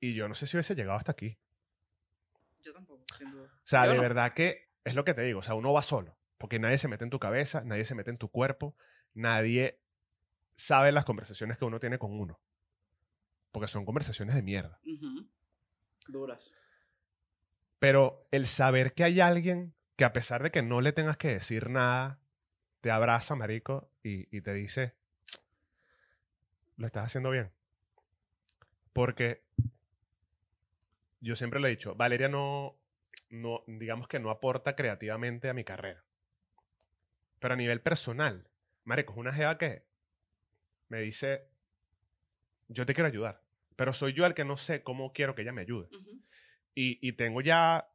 Speaker 1: Y yo no sé si hubiese llegado hasta aquí.
Speaker 2: Yo tampoco, sin duda.
Speaker 1: O sea,
Speaker 2: Yo
Speaker 1: de
Speaker 2: no.
Speaker 1: verdad que es lo que te digo. O sea, uno va solo. Porque nadie se mete en tu cabeza, nadie se mete en tu cuerpo, nadie sabe las conversaciones que uno tiene con uno. Porque son conversaciones de mierda.
Speaker 2: Duras.
Speaker 1: Pero el saber que hay alguien que a pesar de que no le tengas que decir nada, te abraza, marico, y, te dice, lo estás haciendo bien. Porque yo siempre lo he dicho, Valeria no, no, digamos que no aporta creativamente a mi carrera. Pero a nivel personal, marico, es una jeva que me dice, yo te quiero ayudar, pero soy yo el que no sé cómo quiero que ella me ayude. Y, y tengo ya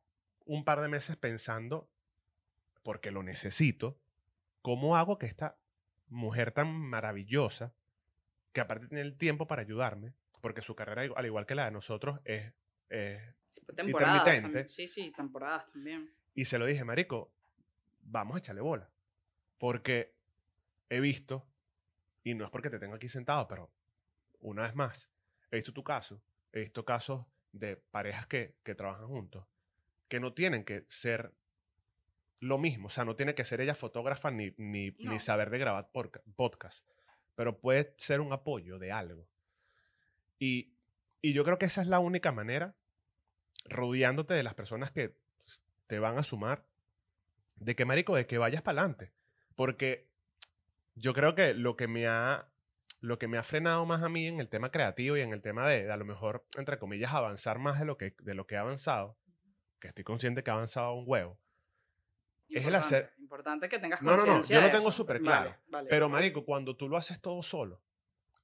Speaker 1: un par de meses pensando, porque lo necesito, cómo hago que esta mujer tan maravillosa, que aparte tiene el tiempo para ayudarme, porque su carrera, al igual que la de nosotros, es... es-
Speaker 2: Temporadas
Speaker 1: intermitente.
Speaker 2: Sí, sí, temporadas también.
Speaker 1: y se lo dije, Marico, vamos a echarle bola. Porque he visto, y no es porque te tengo aquí sentado, pero una vez más, he visto tu caso, he visto casos de parejas que, que trabajan juntos, que no tienen que ser lo mismo, o sea, no tiene que ser ella fotógrafa ni, ni,
Speaker 2: No.
Speaker 1: ni saber de grabar porca- podcast, pero puede ser un apoyo de algo. Y, y yo creo que esa es la única manera, rodeándote de las personas que te van a sumar, de que, marico, de que vayas para adelante. Porque yo creo que lo que me ha lo que me ha frenado más a mí en el tema creativo y en el tema de, de a lo mejor, entre comillas, avanzar más de lo que, de lo que he avanzado, que estoy consciente que he avanzado un huevo. Es el hacer-
Speaker 2: Importante que tengas
Speaker 1: No, no, no,
Speaker 2: conciencia
Speaker 1: yo lo tengo súper claro.
Speaker 2: vale.
Speaker 1: Pero, marico, cuando tú lo haces todo solo,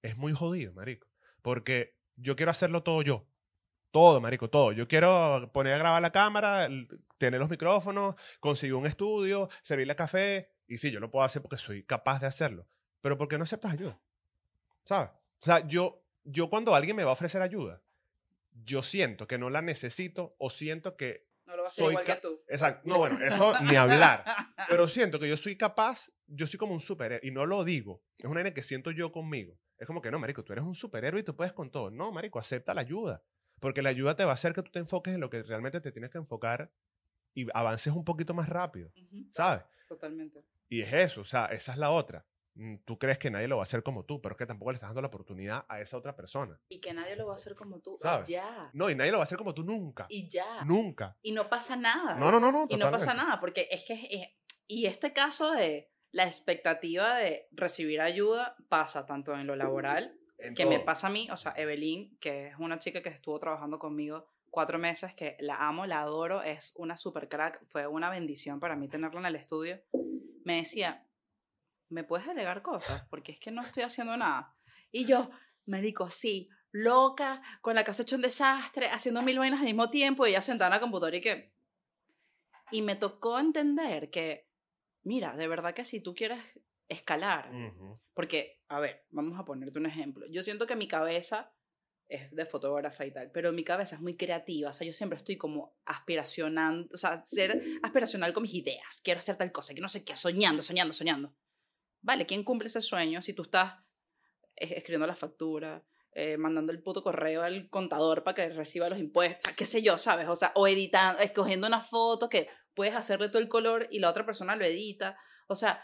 Speaker 1: es muy jodido, marico. Porque yo quiero hacerlo todo yo. Todo, marico, todo. Yo quiero poner a grabar la cámara, tener los micrófonos, conseguir un estudio, servirle café. Y sí, yo lo puedo hacer porque soy capaz de hacerlo. Pero ¿por qué no aceptas ayuda? ¿Sabes? O sea, yo, yo cuando alguien me va a ofrecer ayuda, yo siento que no la necesito o siento que...
Speaker 2: No lo vas a hacer igual que tú.
Speaker 1: Exacto. No, bueno, eso ni hablar. Pero siento que yo soy capaz, yo soy como un superhéroe, y no lo digo. Es una idea que siento yo conmigo. Es como que no, marico, tú eres un superhéroe y tú puedes con todo. No, marico, acepta la ayuda. Porque la ayuda te va a hacer que tú te enfoques en lo que realmente te tienes que enfocar y avances un poquito más rápido, ¿sabes?
Speaker 2: Totalmente.
Speaker 1: Y es eso, o sea, esa es la otra. Mm, Tú crees que nadie lo va a hacer como tú, pero es que tampoco le estás dando la oportunidad a esa otra persona.
Speaker 2: Y que nadie lo va a hacer como tú.
Speaker 1: ¿Sabes?
Speaker 2: Ya.
Speaker 1: No, y nadie lo va a hacer como tú nunca.
Speaker 2: Y ya.
Speaker 1: Nunca.
Speaker 2: Y no pasa nada.
Speaker 1: No, no, no, no.
Speaker 2: y no pasa nada, porque es que es- y este caso de la expectativa de recibir ayuda pasa tanto en lo laboral,
Speaker 1: En
Speaker 2: que me pasa a mí, o sea, Evelyn, que es una chica que estuvo trabajando conmigo cuatro meses, que la amo, la adoro, es una super crack, fue una bendición para mí tenerla en el estudio, me decía, ¿me puedes delegar cosas? Porque es que no estoy haciendo nada. Y yo, marico, sí, loca, con la casa hecha un desastre, haciendo mil vainas al mismo tiempo, y ella sentada en la computadora y que... Y me tocó entender que, mira, de verdad que si tú quieres escalar, porque, a ver, vamos a ponerte un ejemplo. Yo siento que mi cabeza es de fotógrafa y tal, pero mi cabeza es muy creativa. O sea, yo siempre estoy como aspiracionando, o sea, ser aspiracional con mis ideas. Quiero hacer tal cosa, que no sé qué, soñando, soñando, soñando. Vale, ¿quién cumple ese sueño si tú estás eh, escribiendo la factura, eh, mandando el puto correo al contador para que reciba los impuestos, qué sé yo, ¿sabes? O sea, o editando, escogiendo una foto que puedes hacerle todo el color y la otra persona lo edita. O sea,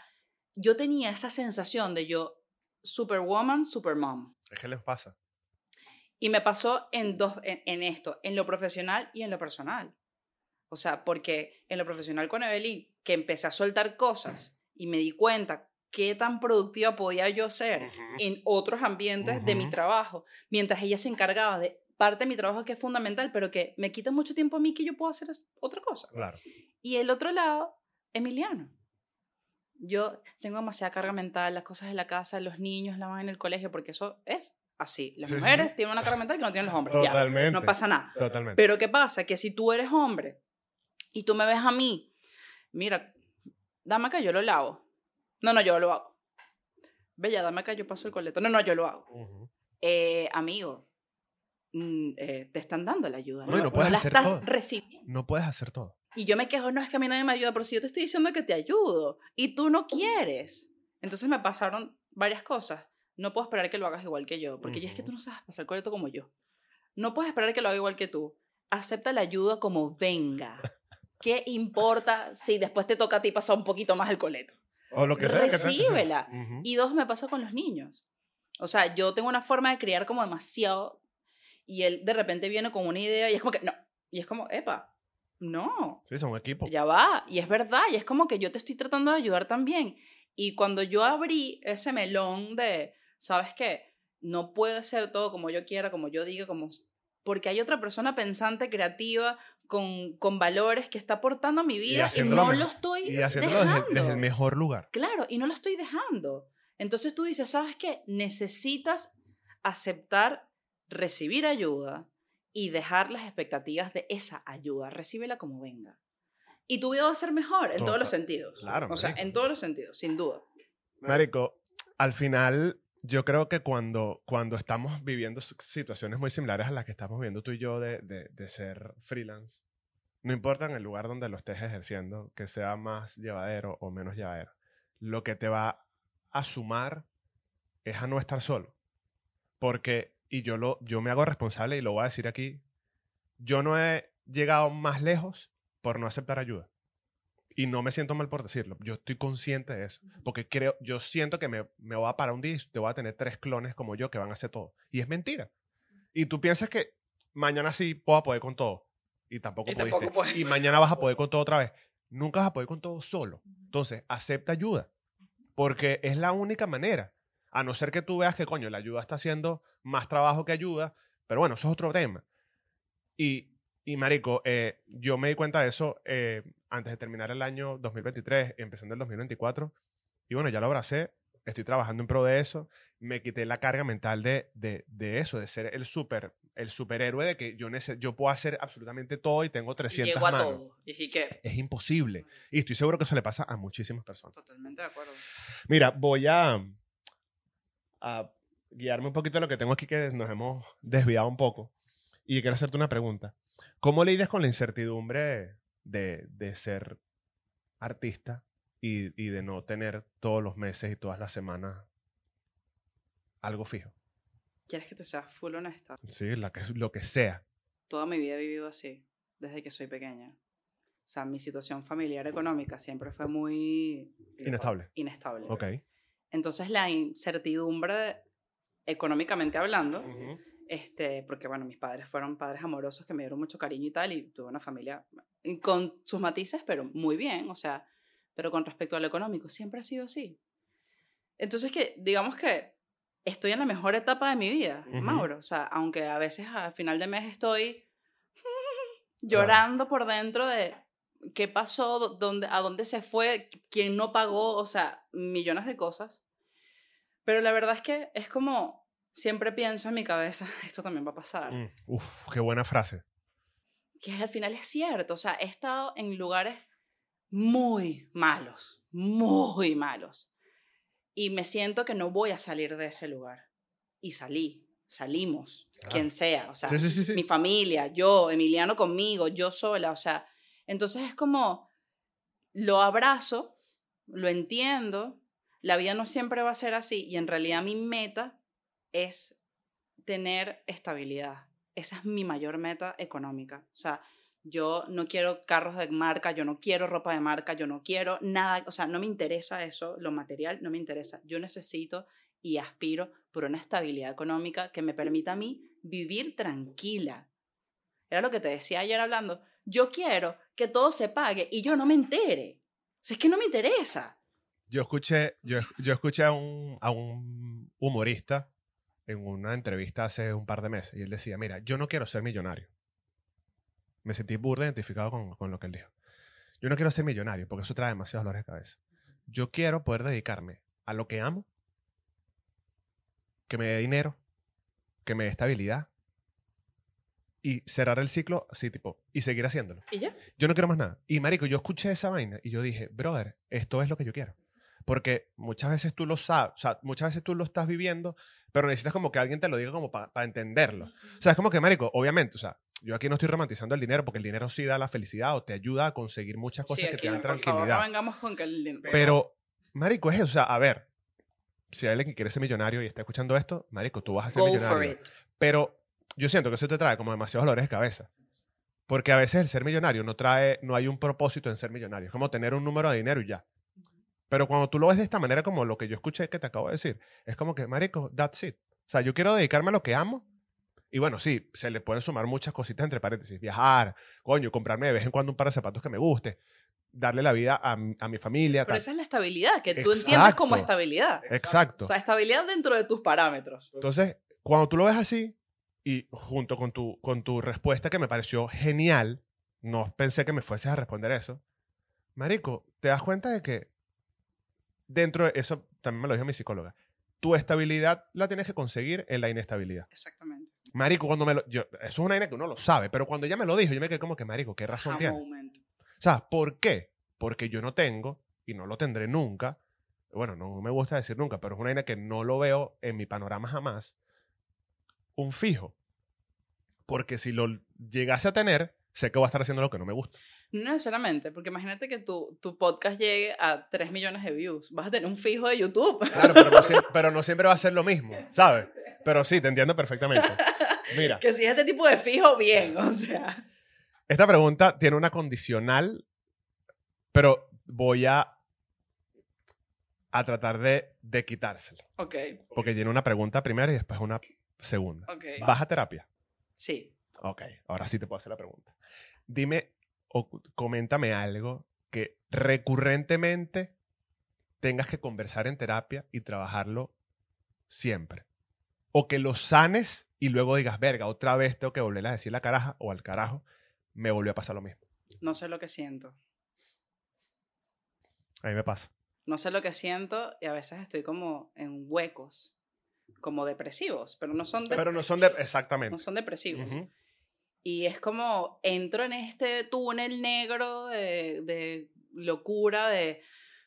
Speaker 2: yo tenía esa sensación de yo, superwoman, supermom.
Speaker 1: Es que les pasa.
Speaker 2: Y me pasó en, dos, en, en esto, en lo profesional y en lo personal. O sea, porque en lo profesional con Evelyn, que empecé a soltar cosas y me di cuenta qué tan productiva podía yo ser en otros ambientes de mi trabajo, mientras ella se encargaba de parte de mi trabajo que es fundamental, pero que me quita mucho tiempo a mí que yo puedo hacer otra cosa.
Speaker 1: Claro.
Speaker 2: Y el otro lado, Emiliano. Yo tengo demasiada carga mental, las cosas de la casa, los niños, la van en el colegio, porque eso es así. Las
Speaker 1: Sí,
Speaker 2: mujeres
Speaker 1: sí.
Speaker 2: tienen una carga mental que no tienen los hombres. ya,
Speaker 1: Totalmente.
Speaker 2: no pasa nada.
Speaker 1: Totalmente.
Speaker 2: Pero ¿qué pasa? Que si tú eres hombre y tú me ves a mí, mira, dame acá, yo lo lavo. No, no, yo lo hago. Bella, dame acá, yo paso el coleto. No, no, yo lo hago. Eh, amigo, mm, eh, te están dando la ayuda.
Speaker 1: No, no
Speaker 2: no
Speaker 1: puedes
Speaker 2: la
Speaker 1: hacer
Speaker 2: estás
Speaker 1: todo.
Speaker 2: recibiendo.
Speaker 1: No puedes hacer todo.
Speaker 2: Y yo me quejo, no es que a mí nadie me ayuda, pero si yo te estoy diciendo que te ayudo y tú no quieres. Entonces me pasaron varias cosas. No puedo esperar que lo hagas igual que yo, porque ya es que tú no sabes pasar el coleto como yo. No puedes esperar que lo haga igual que tú. Acepta la ayuda como venga. [laughs] ¿Qué importa si después te toca a ti pasar un poquito más el coleto?
Speaker 1: O lo que sea. sea, que sea.
Speaker 2: Recíbela.
Speaker 1: Ujú.
Speaker 2: Y dos, me pasa con los niños. O sea, yo tengo una forma de criar como demasiado y él de repente viene con una idea y es como que, no. Y es como, epa, no,
Speaker 1: Sí, son un equipo.
Speaker 2: ya va. Y es verdad, y es como que yo te estoy tratando de ayudar también. Y cuando yo abrí ese melón de, ¿sabes qué? No puede ser todo como yo quiera, como yo diga, como... Porque hay otra persona pensante, creativa, con, con valores que está aportando a mi vida y, no lo estoy
Speaker 1: Y haciéndolo
Speaker 2: dejando.
Speaker 1: desde el mejor lugar.
Speaker 2: Claro, y no lo estoy dejando. Entonces tú dices, ¿sabes qué? Necesitas aceptar recibir ayuda y dejar las expectativas de esa ayuda. Recíbela como venga. Y tu vida va a ser mejor en todos los sentidos.
Speaker 1: Claro,
Speaker 2: O sea,
Speaker 1: marico.
Speaker 2: en todos los sentidos, sin duda.
Speaker 1: Marico, al final, yo creo que cuando, cuando estamos viviendo situaciones muy similares a las que estamos viviendo tú y yo de, de, de ser freelance, no importa en el lugar donde lo estés ejerciendo, que sea más llevadero o menos llevadero, lo que te va a sumar es a no estar solo. Porque, y yo, lo, yo me hago responsable y lo voy a decir aquí, yo no he llegado más lejos por no aceptar ayuda. Y no me siento mal por decirlo. Yo estoy consciente de eso. Porque creo, yo siento que me, me voy a parar un día y te voy a tener tres clones como yo que van a hacer todo. Y es mentira. Y tú piensas que mañana sí puedo poder con todo. Y tampoco
Speaker 2: Y
Speaker 1: pudiste.
Speaker 2: tampoco.
Speaker 1: Y mañana vas a poder [laughs] con todo otra vez. Nunca vas a poder con todo solo. Entonces, acepta ayuda. Porque es la única manera. A no ser que tú veas que, coño, la ayuda está haciendo más trabajo que ayuda. Pero bueno, eso es otro tema. Y, y marico, eh, yo me di cuenta de eso eh, antes de terminar el año 2023, empezando el 2024. Y bueno, ya lo abracé. Estoy trabajando en pro de eso. Me quité la carga mental de, de, de eso, de ser el super el superhéroe de que yo, yo puedo hacer absolutamente todo y tengo
Speaker 2: Y
Speaker 1: 300
Speaker 2: llego a
Speaker 1: manos.
Speaker 2: todo. Y que,
Speaker 1: Es imposible. Y estoy seguro que eso le pasa a muchísimas personas.
Speaker 2: totalmente de acuerdo.
Speaker 1: Mira, voy a, a guiarme un poquito de lo que tengo aquí, que nos hemos desviado un poco. Y quiero hacerte una pregunta. ¿Cómo lidias con la incertidumbre de, de ser artista y, y de no tener todos los meses y todas las semanas algo fijo?
Speaker 2: ¿Quieres que te sea full honesta?
Speaker 1: Sí, la que, lo que sea.
Speaker 2: Toda mi vida he vivido así, desde que soy pequeña. O sea, mi situación familiar económica siempre fue muy...
Speaker 1: Inestable.
Speaker 2: Inestable.
Speaker 1: Ok.
Speaker 2: Entonces la incertidumbre, económicamente hablando. Este, porque bueno, mis padres fueron padres amorosos que me dieron mucho cariño y tal, y tuve una familia con sus matices, pero muy bien, o sea, pero con respecto a lo económico, siempre ha sido así. Entonces que, digamos que estoy en la mejor etapa de mi vida,
Speaker 1: Ujú.
Speaker 2: Mauro, o sea, aunque a veces a final de mes estoy [laughs] llorando por dentro de qué pasó, dó- dónde, a dónde se fue, quién no pagó, o sea, millones de cosas. Pero la verdad es que es como, siempre pienso en mi cabeza, [laughs] esto también va a pasar.
Speaker 1: Mm, Uf, qué buena frase.
Speaker 2: Que al final es cierto, o sea, he estado en lugares muy malos, muy malos. Y me siento que no voy a salir de ese lugar. Y salí, salimos,
Speaker 1: Claro.
Speaker 2: quien sea, o sea,
Speaker 1: sí, sí.
Speaker 2: mi familia, yo, Emiliano conmigo, yo sola, o sea, entonces es como, lo abrazo, lo entiendo, la vida no siempre va a ser así y en realidad mi meta es tener estabilidad. Esa es mi mayor meta económica. O sea, yo no quiero carros de marca, yo no quiero ropa de marca, yo no quiero nada, o sea, no me interesa eso, lo material no me interesa. Yo necesito y aspiro por una estabilidad económica que me permita a mí vivir tranquila. Era lo que te decía ayer hablando. Yo quiero que todo se pague y yo no me entere. O sea, es que no me interesa.
Speaker 1: Yo escuché, yo, yo escuché a un, a un humorista en una entrevista hace un par de meses y él decía, mira, yo no quiero ser millonario. Me sentí burda identificado con, con lo que él dijo. Yo no quiero ser millonario porque eso trae demasiados dolores de cabeza. Yo quiero poder dedicarme a lo que amo, que me dé dinero, que me dé estabilidad y cerrar el ciclo así tipo y seguir haciéndolo.
Speaker 2: ¿Y ya?
Speaker 1: Yo no quiero más nada. Y marico, yo escuché esa vaina y yo dije, brother, esto es lo que yo quiero. Porque muchas veces tú lo sabes, o sea, muchas veces tú lo estás viviendo, pero necesitas como que alguien te lo diga como para entenderlo. O sea, es como que, marico, obviamente, o sea, yo aquí no estoy romantizando el dinero porque el dinero sí da la felicidad o te ayuda a conseguir muchas cosas
Speaker 2: Sí,
Speaker 1: que te dan
Speaker 2: por favor,
Speaker 1: tranquilidad.
Speaker 2: no vengamos con que el din-
Speaker 1: Pero, marico, es eso. O sea, a ver, si hay alguien que quiere ser millonario y está escuchando esto, marico, tú vas a ser
Speaker 2: Go for
Speaker 1: millonario.
Speaker 2: it.
Speaker 1: Pero yo siento que eso te trae como demasiados dolores de cabeza. Porque a veces el ser millonario no trae, no hay un propósito en ser millonario. Es como tener un número de dinero y ya. Pero cuando tú lo ves de esta manera, como lo que yo escuché que te acabo de decir, es como que, marico, that's it. O sea, yo quiero dedicarme a lo que amo. Y bueno, sí, se le pueden sumar muchas cositas entre paréntesis. Viajar, coño, comprarme de vez en cuando un par de zapatos que me guste, darle la vida a, mi- a mi familia.
Speaker 2: Pero
Speaker 1: tal.
Speaker 2: esa es la estabilidad, que tú entiendes como estabilidad.
Speaker 1: Exacto.
Speaker 2: O sea, estabilidad dentro de tus parámetros.
Speaker 1: Entonces, cuando tú lo ves así, y junto con tu, con tu respuesta que me pareció genial, no pensé que me fueses a responder eso, Marico, te das cuenta de que dentro de eso, también me lo dijo mi psicóloga, tu estabilidad la tienes que conseguir en la inestabilidad.
Speaker 2: Exactamente.
Speaker 1: Marico, cuando me lo... Yo, eso es una vaina que uno lo sabe, pero cuando ella me lo dijo, yo me quedé como que, Marico, ¿qué razón tiene? O sea, ¿por qué? Porque yo no tengo, y no lo tendré nunca, bueno, no me gusta decir nunca, pero es una vaina que no lo veo en mi panorama jamás, un fijo. Porque si lo llegase a tener, sé que voy a estar haciendo lo que no me gusta.
Speaker 2: No necesariamente, porque imagínate que tu, tu podcast llegue a 3 millones de views. Vas a tener un fijo de YouTube.
Speaker 1: Claro, pero no, siempre, [laughs] pero no siempre va a ser lo mismo, ¿sabes? Pero sí, te entiendo perfectamente. Mira,
Speaker 2: que si es ese tipo de fijo, bien. O sea,
Speaker 1: esta pregunta tiene una condicional, pero voy a, a tratar de, de quitársela.
Speaker 2: ok,
Speaker 1: Porque tiene una pregunta primero y después una segunda.
Speaker 2: ok.
Speaker 1: ¿Vas a terapia?
Speaker 2: Sí.
Speaker 1: Ok, ahora sí te puedo hacer la pregunta. Dime o coméntame algo que recurrentemente tengas que conversar en terapia y trabajarlo siempre. O que lo sanes y luego digas, verga, otra vez tengo que volverle a decir la caraja o al carajo, me volvió a pasar lo mismo.
Speaker 2: No sé lo que siento.
Speaker 1: A mí me pasa.
Speaker 2: No sé lo que siento y a veces estoy como en huecos, como depresivos, pero no son, de-
Speaker 1: Pero no son de... Exactamente.
Speaker 2: no son depresivos. Y es como entro en este túnel negro de, de locura, de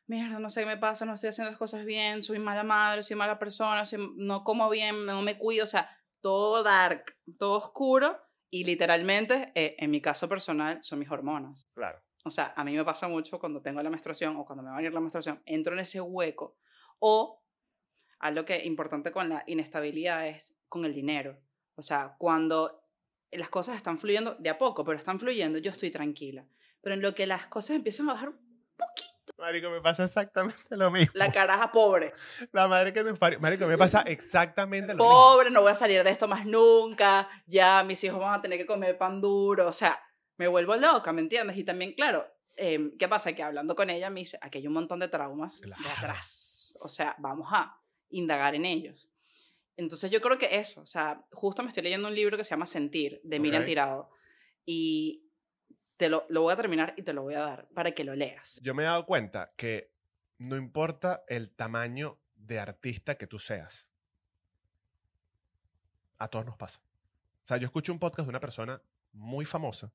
Speaker 2: mierda, no sé qué me pasa, no estoy haciendo las cosas bien, soy mala madre, soy mala persona, soy- no como bien, no me cuido, o sea, todo dark, todo oscuro. Y literalmente, eh, en mi caso personal, son mis hormonas.
Speaker 1: Claro.
Speaker 2: O sea, a mí me pasa mucho cuando tengo la menstruación o cuando me va a venir la menstruación, entro en ese hueco. O algo que importante con la inestabilidad es con el dinero. O sea, cuando las cosas están fluyendo de a poco, pero están fluyendo, yo estoy tranquila. Pero en lo que las cosas empiezan a bajar un poquito,
Speaker 1: Marico, me pasa exactamente lo mismo.
Speaker 2: la caraja pobre,
Speaker 1: La madre que nos parió. Marico, me pasa exactamente lo mismo.
Speaker 2: pobre, no voy a salir de esto más nunca, ya mis hijos van a tener que comer pan duro, o sea, me vuelvo loca, ¿me entiendes? Y también, claro, eh, ¿qué pasa? Que hablando con ella me dice, aquí hay un montón de traumas
Speaker 1: Claro.
Speaker 2: de atrás, o sea, vamos a indagar en ellos. Entonces yo creo que eso, o sea, justo me estoy leyendo un libro que se llama Sentir, de Miriam
Speaker 1: Ok.
Speaker 2: Tirado, y te lo, lo voy a terminar y te lo voy a dar para que lo leas.
Speaker 1: Yo me he dado cuenta que no importa el tamaño de artista que tú seas, a todos nos pasa. O sea, yo escucho un podcast de una persona muy famosa,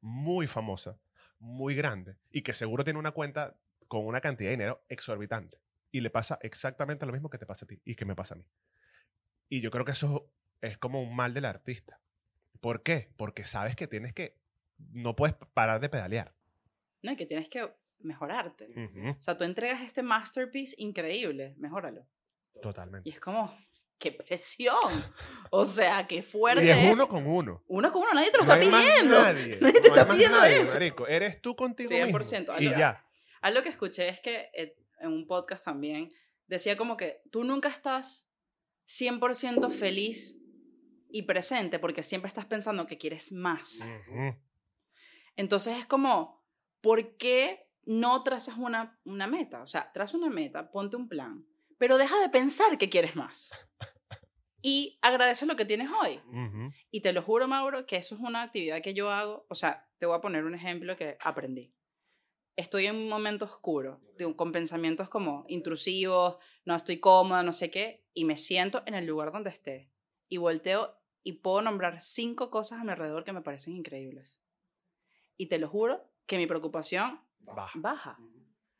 Speaker 1: muy famosa, muy grande, y que seguro tiene una cuenta con una cantidad de dinero exorbitante. Y le pasa exactamente lo mismo que te pasa a ti y que me pasa a mí. Y yo creo que eso es como un mal del artista. ¿Por qué? Porque sabes que tienes que, no puedes parar de pedalear.
Speaker 2: No, y que tienes que mejorarte.
Speaker 1: Ujú.
Speaker 2: O sea, tú entregas este masterpiece increíble, mejóralo.
Speaker 1: Totalmente.
Speaker 2: Y es como, ¡qué presión! [laughs] O sea, qué fuerte.
Speaker 1: Y es uno con uno.
Speaker 2: Uno como uno, nadie te lo
Speaker 1: No
Speaker 2: está
Speaker 1: hay más
Speaker 2: pidiendo.
Speaker 1: nadie. [laughs]
Speaker 2: Nadie te
Speaker 1: No hay
Speaker 2: está
Speaker 1: más
Speaker 2: pidiendo
Speaker 1: nadie,
Speaker 2: eso.
Speaker 1: marico. Eres tú contigo
Speaker 2: 100%,
Speaker 1: mismo.
Speaker 2: algo-
Speaker 1: Y ya.
Speaker 2: Algo que escuché es que eh, en un podcast también decía como que tú nunca estás 100% feliz y presente porque siempre estás pensando que quieres más. Entonces es como, ¿por qué no trazas una, una meta? O sea, traza una meta, ponte un plan, pero deja de pensar que quieres más. [laughs] Y agradece lo que tienes hoy. Y te lo juro, Mauro, que eso es una actividad que yo hago. O sea, te voy a poner un ejemplo que aprendí. Estoy en un momento oscuro, con pensamientos como intrusivos, no estoy cómoda, no sé qué, y me siento en el lugar donde esté. Y volteo y puedo nombrar cinco cosas a mi alrededor que me parecen increíbles. Y te lo juro que mi preocupación
Speaker 1: Baja.
Speaker 2: baja.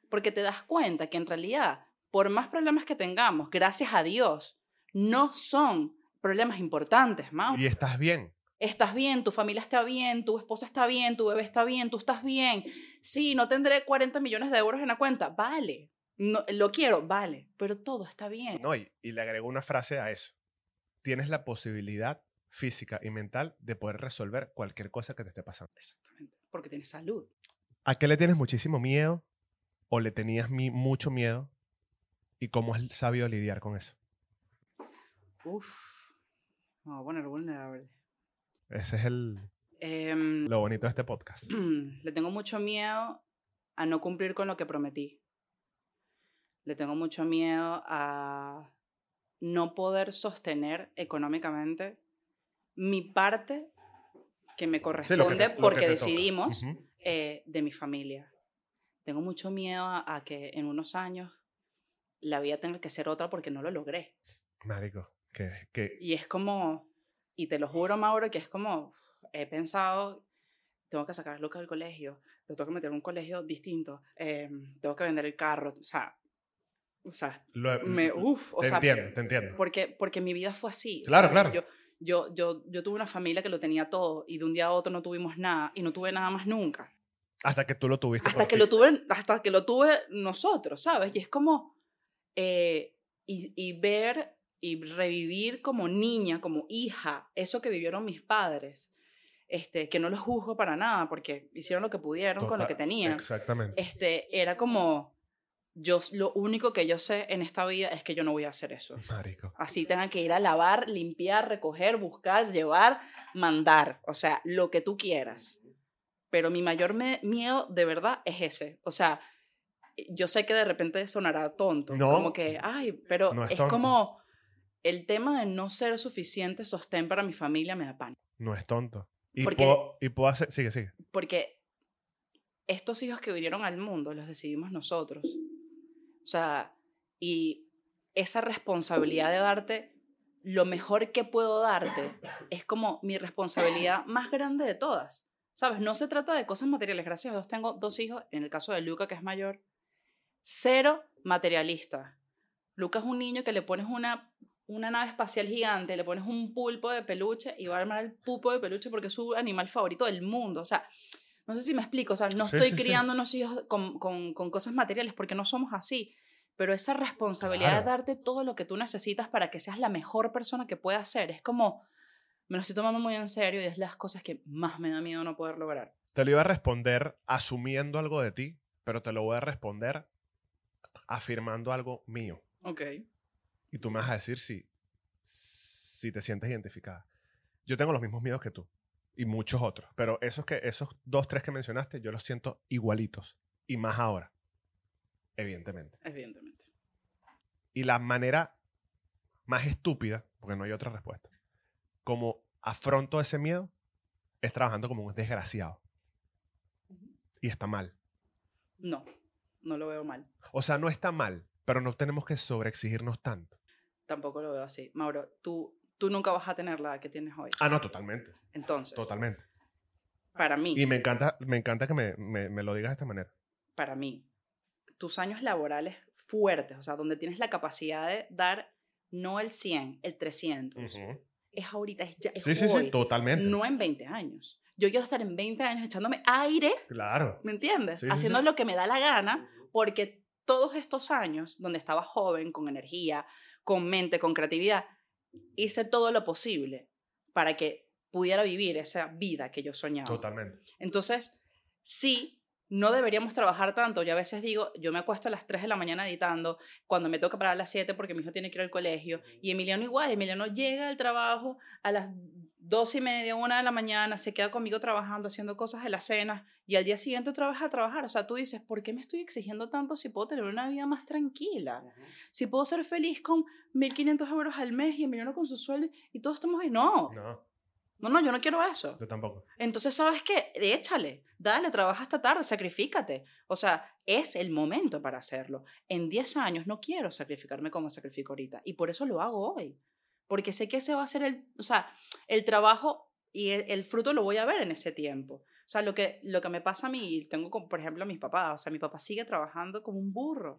Speaker 2: Porque te das cuenta que en realidad, por más problemas que tengamos, gracias a Dios, no son problemas importantes, Mauro.
Speaker 1: Y estás bien.
Speaker 2: estás bien, tu familia está bien, tu esposa está bien, tu bebé está bien, tú estás bien. Sí, no tendré 40 millones de euros en la cuenta, vale. No, lo quiero, vale, pero todo está bien.
Speaker 1: No, y, y le agrego una frase a eso. Tienes la posibilidad física y mental de poder resolver cualquier cosa que te esté pasando.
Speaker 2: Exactamente, porque tienes salud.
Speaker 1: ¿A qué le tienes muchísimo miedo o le tenías mi- mucho miedo y cómo has sabido lidiar con eso?
Speaker 2: Uf, me voy a poner vulnerable.
Speaker 1: Ese es el,
Speaker 2: Em,
Speaker 1: lo bonito de este podcast. [clears throat]
Speaker 2: le tengo mucho miedo a no cumplir con lo que prometí. Le tengo mucho miedo a no poder sostener económicamente mi parte que me
Speaker 1: Sí,
Speaker 2: corresponde
Speaker 1: lo que te-
Speaker 2: porque decidimos
Speaker 1: Ujú.
Speaker 2: eh, de mi familia. Tengo mucho miedo a, a que en unos años la vida tenga que ser otra porque no lo logré.
Speaker 1: Marico, que, que
Speaker 2: Y es como, y te lo juro, Mauro, que es como, he pensado, tengo que sacar a Lucas del colegio, lo tengo que meter en un colegio distinto, eh, tengo que vender el carro, o sea, o sea,
Speaker 1: lo
Speaker 2: me, uff, o
Speaker 1: te
Speaker 2: sea,
Speaker 1: entiendo, te entiendo.
Speaker 2: porque, porque mi vida fue así. o
Speaker 1: Claro,
Speaker 2: sea,
Speaker 1: claro.
Speaker 2: Yo, yo, yo, yo tuve una familia que lo tenía todo y de un día a otro no tuvimos nada y no tuve nada más nunca.
Speaker 1: Hasta que tú lo tuviste.
Speaker 2: Hasta que,
Speaker 1: ti.
Speaker 2: lo tuve, hasta que lo tuve nosotros, ¿sabes? Y es como, eh, y, y ver y revivir como niña, como hija, eso que vivieron mis padres, este, que no los juzgo para nada, porque hicieron lo que pudieron con lo que tenían.
Speaker 1: Exactamente.
Speaker 2: Este, era como, yo, lo único que yo sé en esta vida es que yo no voy a hacer eso.
Speaker 1: Marico.
Speaker 2: Así tengan que ir a lavar, limpiar, recoger, buscar, llevar, mandar, o sea, lo que tú quieras. Pero mi mayor miedo de verdad es ese. O sea, yo sé que de repente sonará tonto,
Speaker 1: No.
Speaker 2: como que, ay, pero
Speaker 1: No es
Speaker 2: es, como el tema de no ser suficiente sostén para mi familia me da pánico.
Speaker 1: No es tonto. Y,
Speaker 2: Porque-
Speaker 1: puedo, y puedo hacer. Sigue, sigue.
Speaker 2: Porque estos hijos que vinieron al mundo los decidimos nosotros. O sea, y esa responsabilidad de darte lo mejor que puedo darte es como mi responsabilidad más grande de todas. ¿Sabes? No se trata de cosas materiales. Gracias a Dios tengo dos hijos. En el caso de Luca, que es mayor, cero materialista. Luca es un niño que le pones una, una nave espacial gigante, le pones un pulpo de peluche y va a armar el pulpo de peluche porque es su animal favorito del mundo. O sea, no sé si me explico. O sea, no
Speaker 1: Sí,
Speaker 2: estoy
Speaker 1: sí, sí.
Speaker 2: criando unos hijos con, con, con cosas materiales porque no somos así. Pero esa responsabilidad de darte todo lo que tú necesitas para que seas la mejor persona que puedas ser, es como, me lo estoy tomando muy en serio y es las cosas que más me da miedo no poder lograr.
Speaker 1: Te lo iba a responder asumiendo algo de ti, pero te lo voy a responder afirmando algo mío.
Speaker 2: Ok.
Speaker 1: Y tú me vas a decir si, si te sientes identificada. Yo tengo los mismos miedos que tú y muchos otros, pero esos, que, esos dos, tres que mencionaste, yo los siento igualitos y más ahora, evidentemente.
Speaker 2: Evidentemente.
Speaker 1: Y la manera más estúpida, porque no hay otra respuesta, como afronto ese miedo, es trabajando como un desgraciado. Y está mal.
Speaker 2: No, no lo veo mal.
Speaker 1: O sea, no está mal, pero no tenemos que sobreexigirnos tanto.
Speaker 2: Tampoco lo veo así. Mauro, tú, tú nunca vas a tener la que tienes hoy.
Speaker 1: Ah, no, totalmente.
Speaker 2: Entonces,
Speaker 1: Totalmente.
Speaker 2: para mí,
Speaker 1: Y me encanta, me encanta que me, me- me lo digas de esta manera.
Speaker 2: para mí, tus años laborales fuertes, o sea, donde tienes la capacidad de dar no el 100, el 300, es ahorita, es ya, es
Speaker 1: Sí, sí,
Speaker 2: hoy,
Speaker 1: sí, totalmente.
Speaker 2: no en 20 años. Yo quiero estar en 20 años echándome aire,
Speaker 1: Claro.
Speaker 2: ¿me entiendes?
Speaker 1: Sí, sí,
Speaker 2: Haciendo
Speaker 1: sí.
Speaker 2: lo que me da la gana, porque todos estos años donde estaba joven, con energía, con mente, con creatividad, hice todo lo posible para que pudiera vivir esa vida que yo soñaba.
Speaker 1: Totalmente.
Speaker 2: Entonces, sí, no deberíamos trabajar tanto. Yo a veces digo, yo me acuesto a las 3 de la mañana editando, cuando me toca parar a las 7 porque mi hijo tiene que ir al colegio, y Emiliano igual, Emiliano llega al trabajo a las 2 y media, 1 de la mañana, se queda conmigo trabajando, haciendo cosas de la cena, y al día siguiente otra vez a trabajar. O sea, tú dices, ¿por qué me estoy exigiendo tanto si puedo tener una vida más tranquila? Si puedo ser feliz con 1.500 euros al mes y Emiliano con su sueldo, y todos estamos ahí. No,
Speaker 1: No,
Speaker 2: no, no, yo no quiero eso.
Speaker 1: yo tampoco.
Speaker 2: Entonces, ¿sabes qué? Échale, dale, trabaja hasta tarde, sacrifícate. O sea, es el momento para hacerlo. En 10 años no quiero sacrificarme como sacrifico ahorita y por eso lo hago hoy. Porque sé que ese va a ser el, o sea, el trabajo y el, el fruto lo voy a ver en ese tiempo. O sea, lo que, lo que me pasa a mí, tengo como, por ejemplo, a mis papás, o sea, mi papá sigue trabajando como un burro,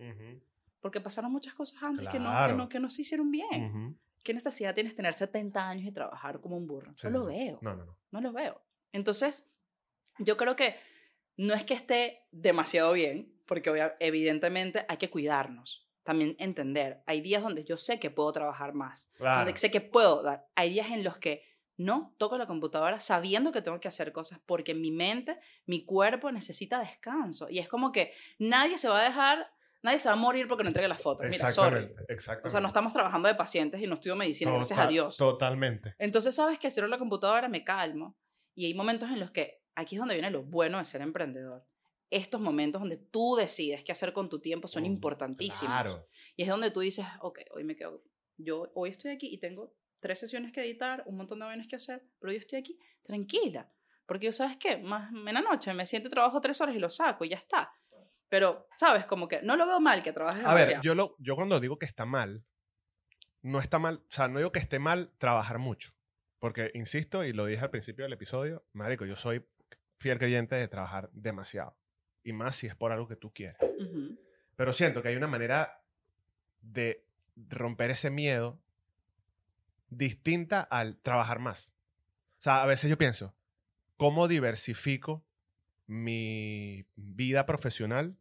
Speaker 2: porque pasaron muchas cosas antes que, no, que, no, que no se hicieron bien. ¿qué necesidad tienes tener 70 años y trabajar como un burro?
Speaker 1: Sí,
Speaker 2: no
Speaker 1: sí,
Speaker 2: lo
Speaker 1: sí.
Speaker 2: veo,
Speaker 1: No, no, no.
Speaker 2: no lo veo. Entonces, yo creo que no es que esté demasiado bien, porque evidentemente hay que cuidarnos, también entender. Hay días donde yo sé que puedo trabajar más,
Speaker 1: Claro.
Speaker 2: donde sé que puedo dar. Hay días en los que no toco la computadora sabiendo que tengo que hacer cosas porque mi mente, mi cuerpo necesita descanso. Y es como que nadie se va a dejar, nadie se va a morir porque no entregue las fotos. Mira, sorry.
Speaker 1: Exactamente.
Speaker 2: O sea, no estamos trabajando de pacientes y no estudio medicina, gracias a
Speaker 1: Total-
Speaker 2: Dios.
Speaker 1: Totalmente.
Speaker 2: Entonces, sabes que cierro la computadora, me calmo. Y hay momentos en los que, aquí es donde viene lo bueno de ser emprendedor. Estos momentos donde tú decides qué hacer con tu tiempo son importantísimos.
Speaker 1: Claro.
Speaker 2: Y es donde tú dices, ok, hoy me quedo, yo hoy estoy aquí y tengo tres sesiones que editar, un montón de vainas que hacer, pero yo estoy aquí tranquila. Porque yo, ¿sabes qué? Más en la noche me siento trabajo tres horas y lo saco y ya está. Pero, ¿sabes? Como que no lo veo mal que trabajes
Speaker 1: A ver,
Speaker 2: demasiado.
Speaker 1: yo, lo, yo cuando digo que está mal, no está mal, o sea, no digo que esté mal trabajar mucho. Porque, insisto, y lo dije al principio del episodio, marico, yo soy fiel creyente de trabajar demasiado. Y más si es por algo que tú quieres. Pero siento que hay una manera de romper ese miedo distinta al trabajar más. O sea, a veces yo pienso, ¿cómo diversifico mi vida profesional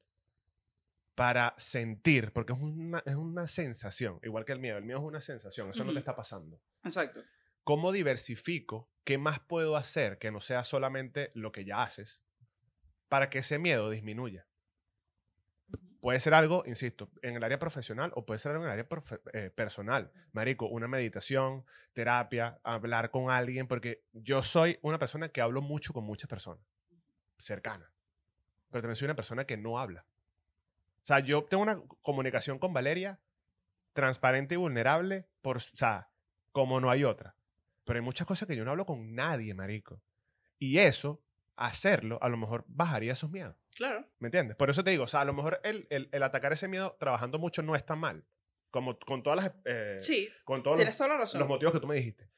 Speaker 1: para sentir? Porque es una, es una sensación, igual que el miedo. El miedo es una sensación, eso no te está pasando.
Speaker 2: Exacto.
Speaker 1: ¿Cómo diversifico? ¿Qué más puedo hacer que no sea solamente lo que ya haces para que ese miedo disminuya? Puede ser algo, insisto, en el área profesional o puede ser algo en el área eh, personal. Marico, una meditación, terapia, hablar con alguien, porque yo soy una persona que hablo mucho con muchas personas, cercanas, pero también soy una persona que no habla. O sea, yo tengo una comunicación con Valeria transparente y vulnerable, por, o sea, como no hay otra. Pero hay muchas cosas que yo no hablo con nadie, marico. Y eso, hacerlo, a lo mejor bajaría esos miedos.
Speaker 2: Claro.
Speaker 1: ¿Me entiendes? Por eso te digo, o sea, a lo mejor el, el- el atacar ese miedo trabajando mucho no está mal. Como con todas las... eh,
Speaker 2: Sí,
Speaker 1: Con todos los,
Speaker 2: toda la razón.
Speaker 1: los motivos que tú me dijiste.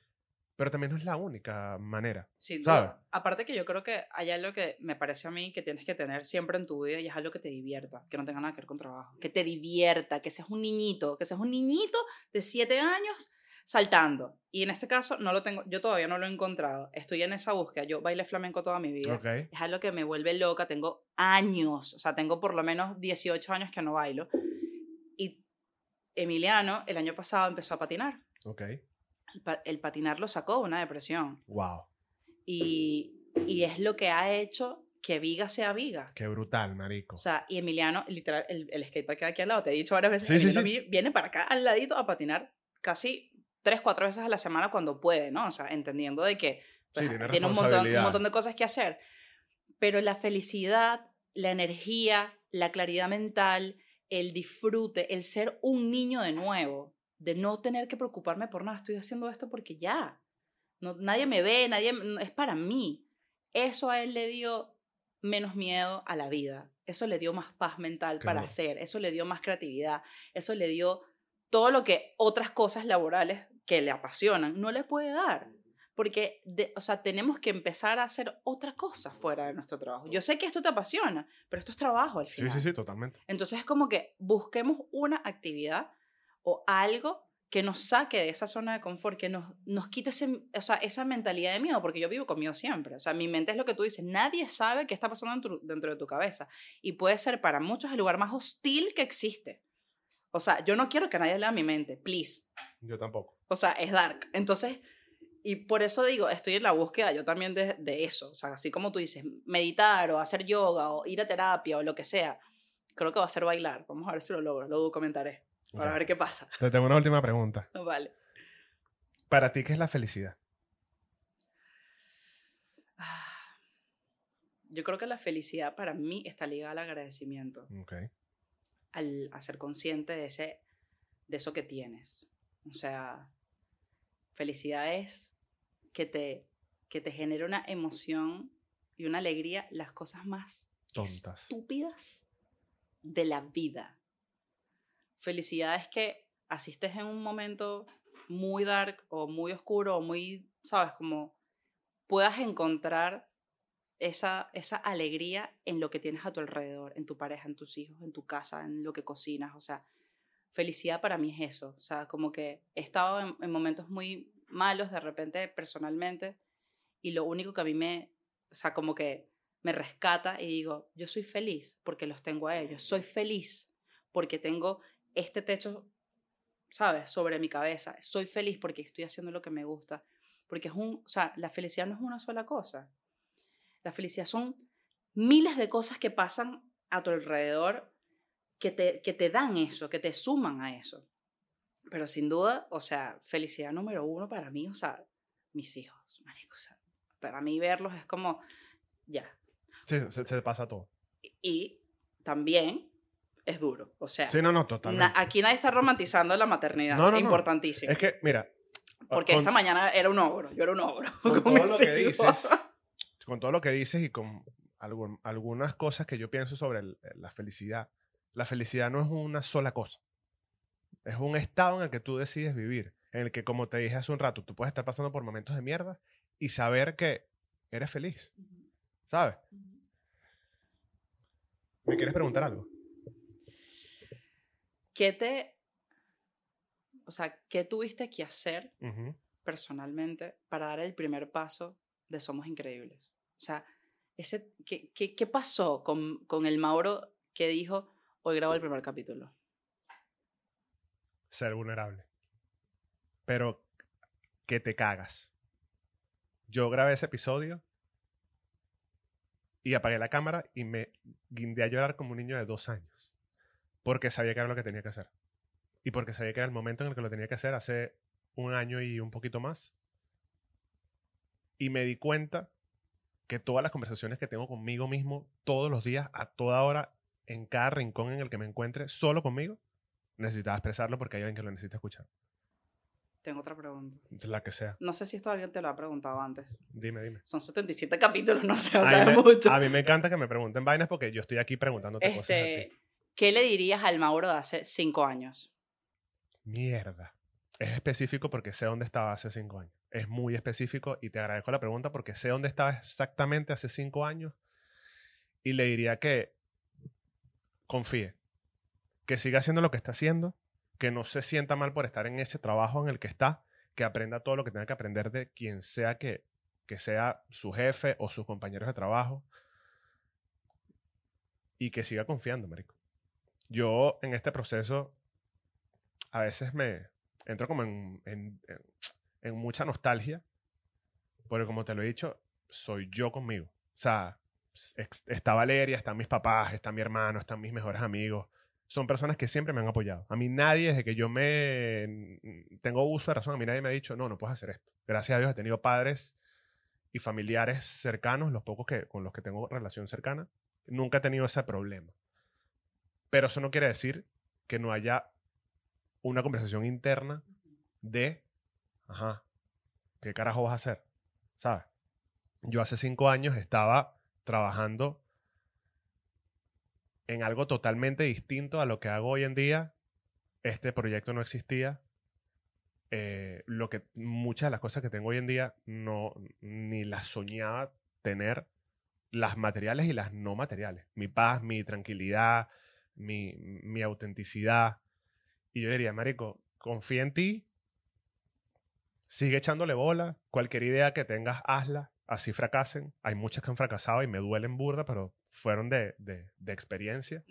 Speaker 1: Pero también no es la única manera.
Speaker 2: Sin
Speaker 1: ¿sabes?
Speaker 2: duda. Aparte que yo creo que hay algo que me parece a mí que tienes que tener siempre en tu vida y es algo que te divierta, que no tenga nada que ver con trabajo. Que te divierta, que seas un niñito, que seas un niñito de siete años saltando. Y en este caso no lo tengo, yo todavía no lo he encontrado. Estoy en esa búsqueda. Yo bailé flamenco toda mi vida.
Speaker 1: Ok.
Speaker 2: Es algo que me vuelve loca. Tengo años, o sea, tengo por lo menos 18 años que no bailo. Y Emiliano el año pasado empezó a patinar. El, pa- el patinar lo sacó de una depresión.
Speaker 1: Wow.
Speaker 2: Y, y es lo que ha hecho que Viga sea Viga.
Speaker 1: Qué brutal, marico.
Speaker 2: O sea, y Emiliano, literal, el, el skatepark queda aquí al lado, te he dicho varias veces,
Speaker 1: Sí, sí,
Speaker 2: Emiliano vi- viene para acá al ladito a patinar casi tres, cuatro veces a la semana cuando puede, ¿no? O sea, entendiendo de que pues,
Speaker 1: Sí, tiene
Speaker 2: un montón, un
Speaker 1: responsabilidad.
Speaker 2: montón de cosas que hacer. Pero la felicidad, la energía, la claridad mental, el disfrute, el ser un niño de nuevo, de no tener que preocuparme por nada, estoy haciendo esto porque ya. No, nadie me ve, nadie es para mí. Eso a él le dio menos miedo a la vida. Eso le dio más paz mental
Speaker 1: Qué
Speaker 2: para
Speaker 1: bueno.
Speaker 2: hacer. Eso le dio más creatividad. Eso le dio todo lo que otras cosas laborales que le apasionan no le puede dar. Porque, de- o sea, tenemos que empezar a hacer otra cosa fuera de nuestro trabajo. Yo sé que esto te apasiona, pero esto es trabajo al
Speaker 1: Sí,
Speaker 2: final.
Speaker 1: sí, sí, totalmente.
Speaker 2: Entonces es como que busquemos una actividad o algo que nos saque de esa zona de confort, que nos, nos quite ese, o sea, esa mentalidad de miedo, porque yo vivo con miedo siempre. O sea, mi mente es lo que tú dices, nadie sabe qué está pasando dentro, dentro de tu cabeza. Y puede ser para muchos el lugar más hostil que existe. O sea, yo no quiero que nadie lea mi mente, please.
Speaker 1: Yo tampoco.
Speaker 2: O sea, es dark. Entonces, y por eso digo, estoy en la búsqueda yo también de, de eso. O sea, así como tú dices, meditar o hacer yoga o ir a terapia o lo que sea, creo que va a ser bailar. Vamos a ver si lo logro, lo documentaré. Para
Speaker 1: Ok.
Speaker 2: ver qué pasa.
Speaker 1: Te tengo una última pregunta. [laughs]
Speaker 2: Vale.
Speaker 1: ¿Para ti qué es la felicidad?
Speaker 2: Ah, Yo creo que la felicidad para mí está ligada al agradecimiento,
Speaker 1: Ok.
Speaker 2: Al a ser consciente de, ese, de eso que tienes. O sea, felicidad es que te, que te genere una emoción y una alegría las cosas más
Speaker 1: Tontas.
Speaker 2: estúpidas de la vida. Felicidad es que asistes en un momento muy dark o muy oscuro o muy, sabes, como puedas encontrar esa, esa alegría en lo que tienes a tu alrededor, en tu pareja, en tus hijos, en tu casa, en lo que cocinas. O sea, felicidad para mí es eso. O sea, como que he estado en, en momentos muy malos de repente personalmente y lo único que a mí me, o sea, como que me rescata y digo, yo soy feliz porque los tengo a ellos, soy feliz porque tengo este techo, ¿sabes?, sobre mi cabeza, soy feliz porque estoy haciendo lo que me gusta, porque es un, o sea, la felicidad no es una sola cosa, la felicidad son miles de cosas que pasan a tu alrededor que te, que te dan eso, que te suman a eso. Pero sin duda, o sea, felicidad número uno para mí, o sea, mis hijos, marico, o sea, para mí verlos es como, ya.
Speaker 1: Sí, se, se pasa todo.
Speaker 2: Y también es duro, o sea,
Speaker 1: Sí, no, no, totalmente.
Speaker 2: na- aquí nadie está romantizando la maternidad,
Speaker 1: No, no, no.
Speaker 2: importantísimo.
Speaker 1: Es que, mira.
Speaker 2: porque
Speaker 1: con-
Speaker 2: esta mañana era un ogro, yo era un ogro. [laughs]
Speaker 1: con
Speaker 2: con
Speaker 1: todo
Speaker 2: mis
Speaker 1: lo que dices, con todo lo que dices y con algún- algunas cosas que yo pienso sobre el- la felicidad, la felicidad no es una sola cosa. Es un estado en el que tú decides vivir, en el que, como te dije hace un rato, tú puedes estar pasando por momentos de mierda y saber que eres feliz, ¿sabes? ¿Me quieres preguntar algo?
Speaker 2: ¿Qué te, o sea, qué tuviste que hacer personalmente para dar el primer paso de Somos Increíbles? O sea, ese, ¿qué, qué, qué pasó con, con el Mauro que dijo, hoy grabo el primer capítulo?
Speaker 1: ser vulnerable. Pero que te cagas. Yo grabé ese episodio y apagué la cámara y me guindé a llorar como un niño de dos años. Porque sabía que era lo que tenía que hacer. Y porque sabía que era el momento en el que lo tenía que hacer hace un año y un poquito más. Y me di cuenta que todas las conversaciones que tengo conmigo mismo, todos los días, a toda hora, en cada rincón en el que me encuentre, solo conmigo, necesitaba expresarlo porque hay alguien que lo necesita escuchar.
Speaker 2: Tengo otra pregunta.
Speaker 1: La que sea.
Speaker 2: No sé si esto alguien te lo ha preguntado antes.
Speaker 1: Dime, dime.
Speaker 2: Son 77 capítulos, no sé, o sea,
Speaker 1: me,
Speaker 2: mucho.
Speaker 1: a mí me encanta que me pregunten vainas porque yo estoy aquí preguntándote cosas. a ti.
Speaker 2: Este, ¿Qué le dirías al Mauro de hace cinco años?
Speaker 1: Mierda. Es específico porque sé dónde estaba hace cinco años. Es muy específico y te agradezco la pregunta porque sé dónde estaba exactamente hace cinco años y le diría que confíe, que siga haciendo lo que está haciendo, que no se sienta mal por estar en ese trabajo en el que está, que aprenda todo lo que tenga que aprender de quien sea que, que sea su jefe o sus compañeros de trabajo y que siga confiando, marico. Yo en este proceso a veces me entro como en, en mucha nostalgia, porque como te lo he dicho, soy yo conmigo. O sea, está Valeria, están mis papás, está mi hermano, están mis mejores amigos. Son personas que siempre me han apoyado. A mí nadie, desde que yo me tengo uso de razón, a mí nadie me ha dicho, no, no puedes hacer esto. Gracias a Dios he tenido padres y familiares cercanos, los pocos que, con los que tengo relación cercana. Nunca he tenido ese problema. Pero eso no quiere decir que no haya una conversación interna de, ajá, ¿qué carajo vas a hacer? ¿Sabes? Yo hace cinco años estaba trabajando en algo totalmente distinto a lo que hago hoy en día. Este proyecto no existía. Eh, lo que muchas de las cosas que tengo hoy en día no ni las soñaba tener las materiales y las no materiales. Mi paz, mi tranquilidad, mi, mi autenticidad. Y yo diría, Marico, confía en ti, sigue echándole bola, cualquier idea que tengas, hazla, así fracasen. Hay muchas que han fracasado y me duelen burda, pero fueron de, de, de experiencia.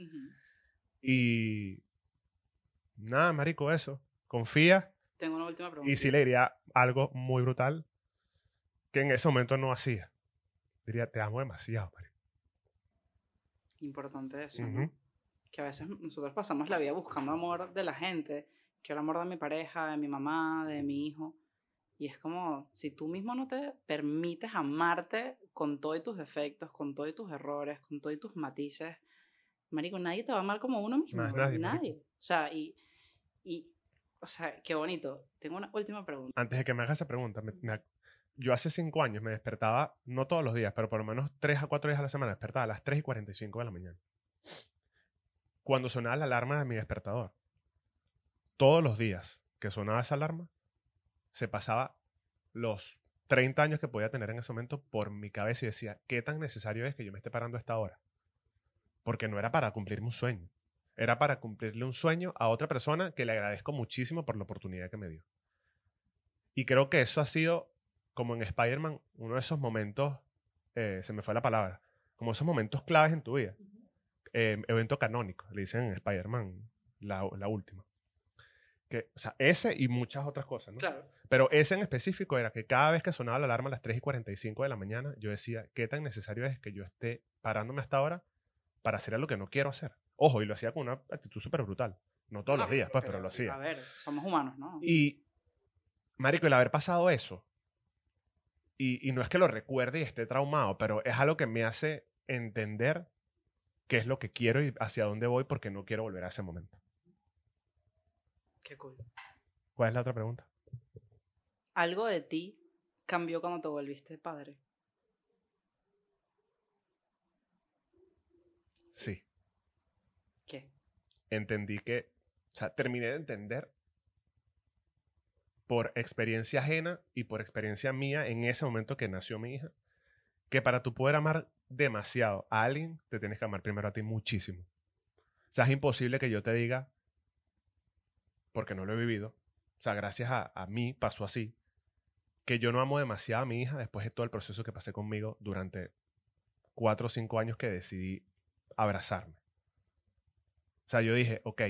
Speaker 1: Y nada, Marico, eso. Confía.
Speaker 2: Tengo una última pregunta.
Speaker 1: Y sí le diría algo muy brutal que en ese momento no hacía. Diría, te amo demasiado, Marico.
Speaker 2: Importante eso. Que a veces nosotros pasamos la vida buscando amor de la gente. Quiero amor de mi pareja, de mi mamá, de mi hijo. Y es como, si tú mismo no te permites amarte con todos tus defectos, con todos tus errores, con todos tus matices, marico, nadie te va a amar como uno mismo.
Speaker 1: Más nadie, marico.
Speaker 2: O sea, y, y, o sea, qué bonito. Tengo una última pregunta.
Speaker 1: Antes de que me hagas esa pregunta, me- me ac- yo hace cinco años me despertaba, no todos los días, pero por lo menos tres a cuatro días a la semana, despertaba a las 3 y 45 de la mañana. Cuando sonaba la alarma de mi despertador, todos los días que sonaba esa alarma, se pasaba los 30 años que podía tener en ese momento por mi cabeza y decía, ¿qué tan necesario es que yo me esté parando a esta hora? Porque no era para cumplirme un sueño, Era para cumplirle un sueño a otra persona que le agradezco muchísimo por la oportunidad que me dio. Y creo que eso ha sido, como en Spider-Man, uno de esos momentos, eh, se me fue la palabra, como esos momentos claves en tu vida. Eh, evento canónico, le dicen en Spider-Man la, la última. Que, o sea, ese y muchas otras cosas, ¿no?
Speaker 2: Claro.
Speaker 1: Pero ese en específico era que cada vez que sonaba la alarma a las 3 y 45 de la mañana, yo decía, ¿qué tan necesario es que yo esté parándome hasta ahora para hacer algo que no quiero hacer? Ojo, y lo hacía con una actitud súper brutal. No todos los
Speaker 2: No,
Speaker 1: días, pues, pero lo
Speaker 2: sí,
Speaker 1: hacía.
Speaker 2: A ver, somos humanos, ¿no?
Speaker 1: Y, Marico, el haber pasado eso, y, y no es que lo recuerde y esté traumado, pero es algo que me hace entender qué es lo que quiero y hacia dónde voy porque no quiero volver a ese momento.
Speaker 2: Qué cool.
Speaker 1: ¿Cuál es la otra pregunta?
Speaker 2: ¿Algo de ti cambió cuando te volviste padre?
Speaker 1: Sí.
Speaker 2: ¿Qué?
Speaker 1: entendí que, o sea, terminé de entender por experiencia ajena y por experiencia mía en ese momento que nació mi hija, que para tú poder amar demasiado a alguien, te tienes que amar primero a ti muchísimo. O sea, es imposible que yo te diga, porque no lo he vivido, o sea, gracias a, a mí pasó así, que yo no amo demasiado a mi hija después de todo el proceso que pasé conmigo durante cuatro o cinco años que decidí abrazarme. O sea, yo dije, ok,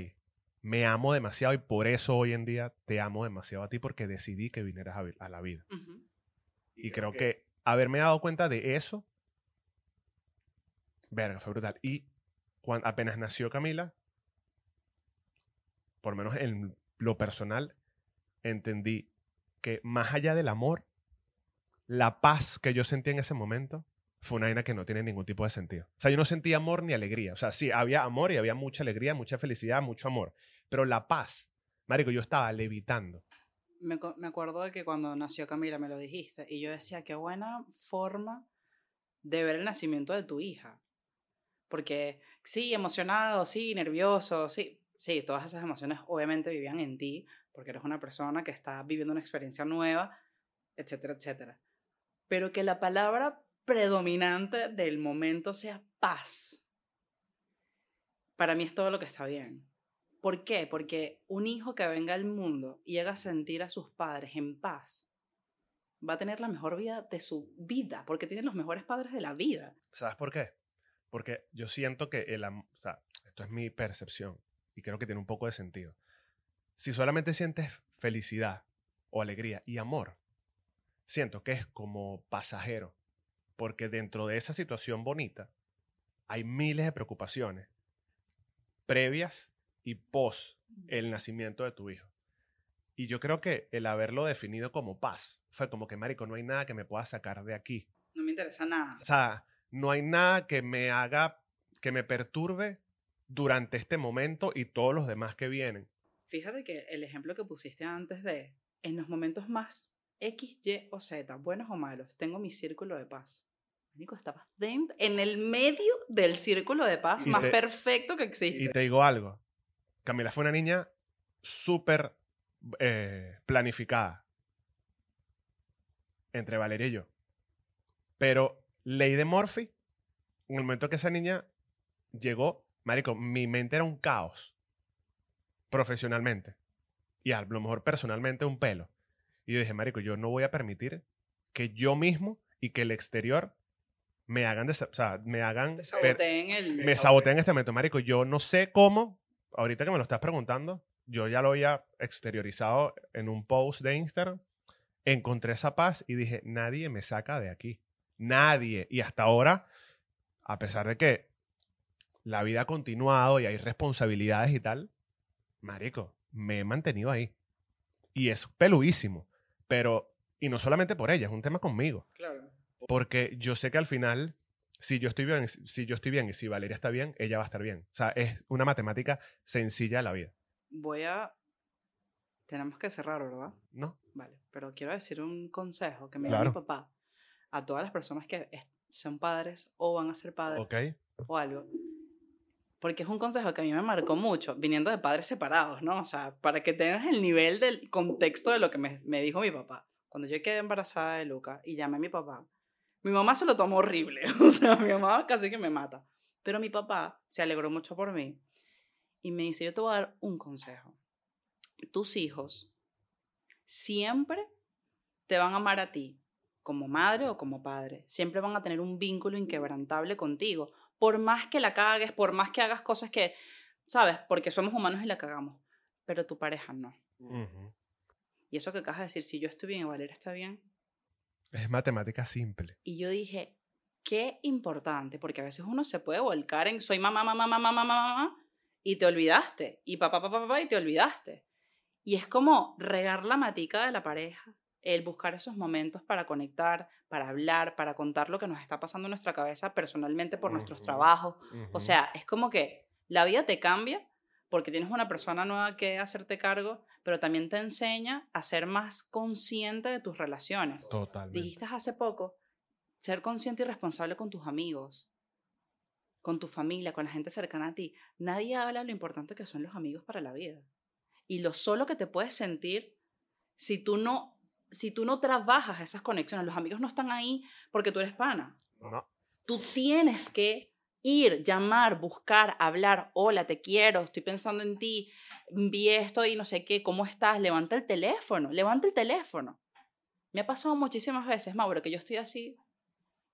Speaker 1: me amo demasiado y por eso hoy en día te amo demasiado a ti porque decidí que vinieras a, vi- a la vida. Y creo que haberme dado cuenta de eso, verga, fue brutal. Y cuando apenas nació Camila, por menos en lo personal, entendí que más allá del amor, la paz que yo sentí en ese momento fue una vaina que no tiene ningún tipo de sentido. O sea, yo no sentí amor ni alegría. O sea, sí, había amor y había mucha alegría, mucha felicidad, mucho amor. Pero la paz, marico, yo estaba levitando.
Speaker 2: Me, me acuerdo de que cuando nació Camila me lo dijiste y yo decía, qué buena forma de ver el nacimiento de tu hija. Porque sí, emocionado, sí, nervioso, sí, sí, todas esas emociones obviamente vivían en ti porque eres una persona que está viviendo una experiencia nueva, etcétera, etcétera. Pero que la palabra predominante del momento sea paz. Para mí es todo lo que está bien. ¿Por qué? Porque un hijo que venga al mundo y haga sentir a sus padres en paz va a tener la mejor vida de su vida, porque tiene los mejores padres de la vida.
Speaker 1: ¿Sabes por qué? Porque yo siento que el am- o sea, esto es mi percepción y creo que tiene un poco de sentido. Si solamente sientes felicidad o alegría y amor, siento que es como pasajero, porque dentro de esa situación bonita hay miles de preocupaciones previas y post el nacimiento de tu hijo. Y yo creo que el haberlo definido como paz fue como que, marico, no hay nada que me pueda sacar de aquí.
Speaker 2: No me interesa nada.
Speaker 1: O sea, no hay nada que me haga, que me perturbe durante este momento y todos los demás que vienen.
Speaker 2: Fíjate que el ejemplo que pusiste antes de, en los momentos más X, Y o Z, buenos o malos, tengo mi círculo de paz. Nico, estabas dentro, en el medio del círculo de paz
Speaker 1: Y
Speaker 2: más
Speaker 1: te-
Speaker 2: perfecto que existe.
Speaker 1: Y te digo algo, Camila fue una niña súper eh, planificada entre Valeria y yo. Pero ley de Murphy, en el momento que esa niña llegó, marico, mi mente era un caos profesionalmente y a lo mejor personalmente un pelo. Y yo dije, marico, yo no voy a permitir que yo mismo y que el exterior me hagan, o sea, me hagan
Speaker 2: saboteen el...
Speaker 1: me saboteé en este momento, marico. Yo no sé cómo, ahorita que me lo estás preguntando, yo ya lo había exteriorizado en un post de Instagram. Encontré esa paz y dije, nadie me saca de aquí. Nadie. Y hasta ahora, a pesar de que la vida ha continuado y hay responsabilidades y tal, marico, me he mantenido ahí. Y es peluísimo. Pero, y no solamente por ella, es un tema conmigo.
Speaker 2: Claro.
Speaker 1: Porque yo sé que al final, si yo estoy bien, si yo estoy bien y si Valeria está bien, ella va a estar bien. O sea, es una matemática sencilla de la vida.
Speaker 2: Voy a... Tenemos que cerrar, ¿verdad?
Speaker 1: ¿No?
Speaker 2: Vale, pero quiero decir un consejo que me dio
Speaker 1: Claro.
Speaker 2: mi papá a todas las personas que son padres o van a ser padres
Speaker 1: Ok.
Speaker 2: o algo. Porque es un consejo que a mí me marcó mucho, viniendo de padres separados, ¿no? O sea, para que tengas el nivel del contexto de lo que me, me dijo mi papá. Cuando yo quedé embarazada de Luca y llamé a mi papá, mi mamá se lo tomó horrible. [laughs] O sea, mi mamá casi que me mata. Pero mi papá se alegró mucho por mí y me dice, yo te voy a dar un consejo. Tus hijos siempre te van a amar a ti como madre o como padre. Siempre van a tener un vínculo inquebrantable contigo. Por más que la cagues, por más que hagas cosas que, ¿sabes? Porque somos humanos y la cagamos. Pero tu pareja no. Y eso que acabas de decir, si yo estoy bien y Valeria está bien.
Speaker 1: Es matemática simple.
Speaker 2: Y yo dije, qué importante, porque a veces uno se puede volcar en soy mamá, mamá, mamá, mamá, mamá, y te olvidaste. Y papá, papá, papá, y te olvidaste. Y es como regar la matica de la pareja, el buscar esos momentos para conectar, para hablar, para contar lo que nos está pasando en nuestra cabeza personalmente por nuestros trabajos. O sea, es como que la vida te cambia porque tienes una persona nueva que hacerte cargo, pero también te enseña a ser más consciente de tus relaciones.
Speaker 1: Totalmente.
Speaker 2: Dijiste hace poco, ser consciente y responsable con tus amigos, con tu familia, con la gente cercana a ti. Nadie habla de lo importante que son los amigos para la vida. Y lo solo que te puedes sentir si tú no si tú no trabajas esas conexiones, los amigos no están ahí porque tú eres pana.
Speaker 1: No.
Speaker 2: Tú tienes que ir, llamar, buscar, hablar, hola, te quiero, estoy pensando en ti, vi esto y no sé qué, ¿cómo estás? Levanta el teléfono, levanta el teléfono. Me ha pasado muchísimas veces, Mauro, que yo estoy así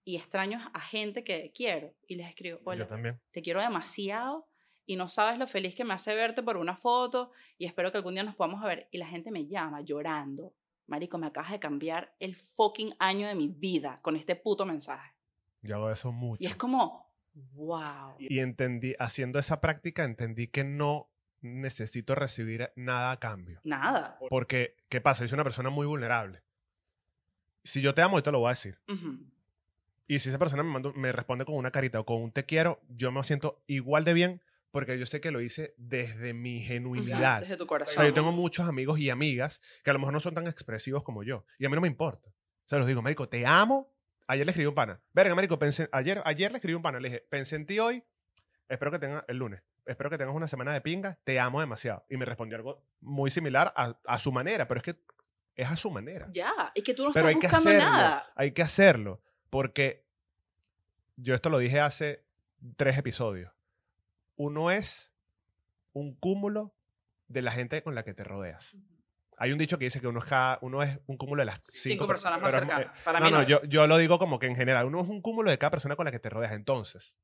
Speaker 2: y extraño a gente que quiero y les escribo,
Speaker 1: Yo
Speaker 2: hola,
Speaker 1: también.
Speaker 2: te quiero demasiado y no sabes lo feliz que me hace verte por una foto y espero que algún día nos podamos ver. Y la gente me llama llorando. Marico, me acabas de cambiar el fucking año de mi vida con este puto mensaje.
Speaker 1: Yo hago eso mucho.
Speaker 2: Y es como, wow.
Speaker 1: Y entendí, haciendo esa práctica, entendí que no necesito recibir nada a cambio.
Speaker 2: Nada.
Speaker 1: Porque, ¿qué pasa? Yo soy una persona muy vulnerable. Si yo te amo, yo te lo voy a decir. Y si esa persona me, manda- me responde con una carita o con un te quiero, yo me siento igual de bien porque yo sé que lo hice desde mi genuinidad.
Speaker 2: Desde tu
Speaker 1: O
Speaker 2: corazón.
Speaker 1: sea, yo tengo muchos amigos y amigas que a lo mejor no son tan expresivos como yo. Y a mí no me importa. O sea, los digo, Marico, te amo. Ayer le escribí un pana. Verga, Marico, pensé, ayer, ayer le escribí un pana. Le dije, pensé en ti hoy. Espero que tengas el lunes. Espero que tengas una semana de pinga. Te amo demasiado. Y me respondió algo muy similar a, a su manera. Pero es que es a su manera.
Speaker 2: Ya, y que tú no
Speaker 1: Pero hay
Speaker 2: estás
Speaker 1: que
Speaker 2: buscando
Speaker 1: hacerlo.
Speaker 2: nada.
Speaker 1: Hay que hacerlo. Porque yo esto lo dije hace tres episodios. Uno es un cúmulo de la gente con la que te rodeas. Hay un dicho que dice que uno es, cada- uno es un cúmulo de las cinco,
Speaker 2: Cinco
Speaker 1: per-
Speaker 2: personas más cercanas.
Speaker 1: eh,
Speaker 2: Para
Speaker 1: no,
Speaker 2: mí
Speaker 1: no,
Speaker 2: no.
Speaker 1: yo, yo lo digo como que en general, uno es un cúmulo de cada persona con la que te rodeas. Entonces,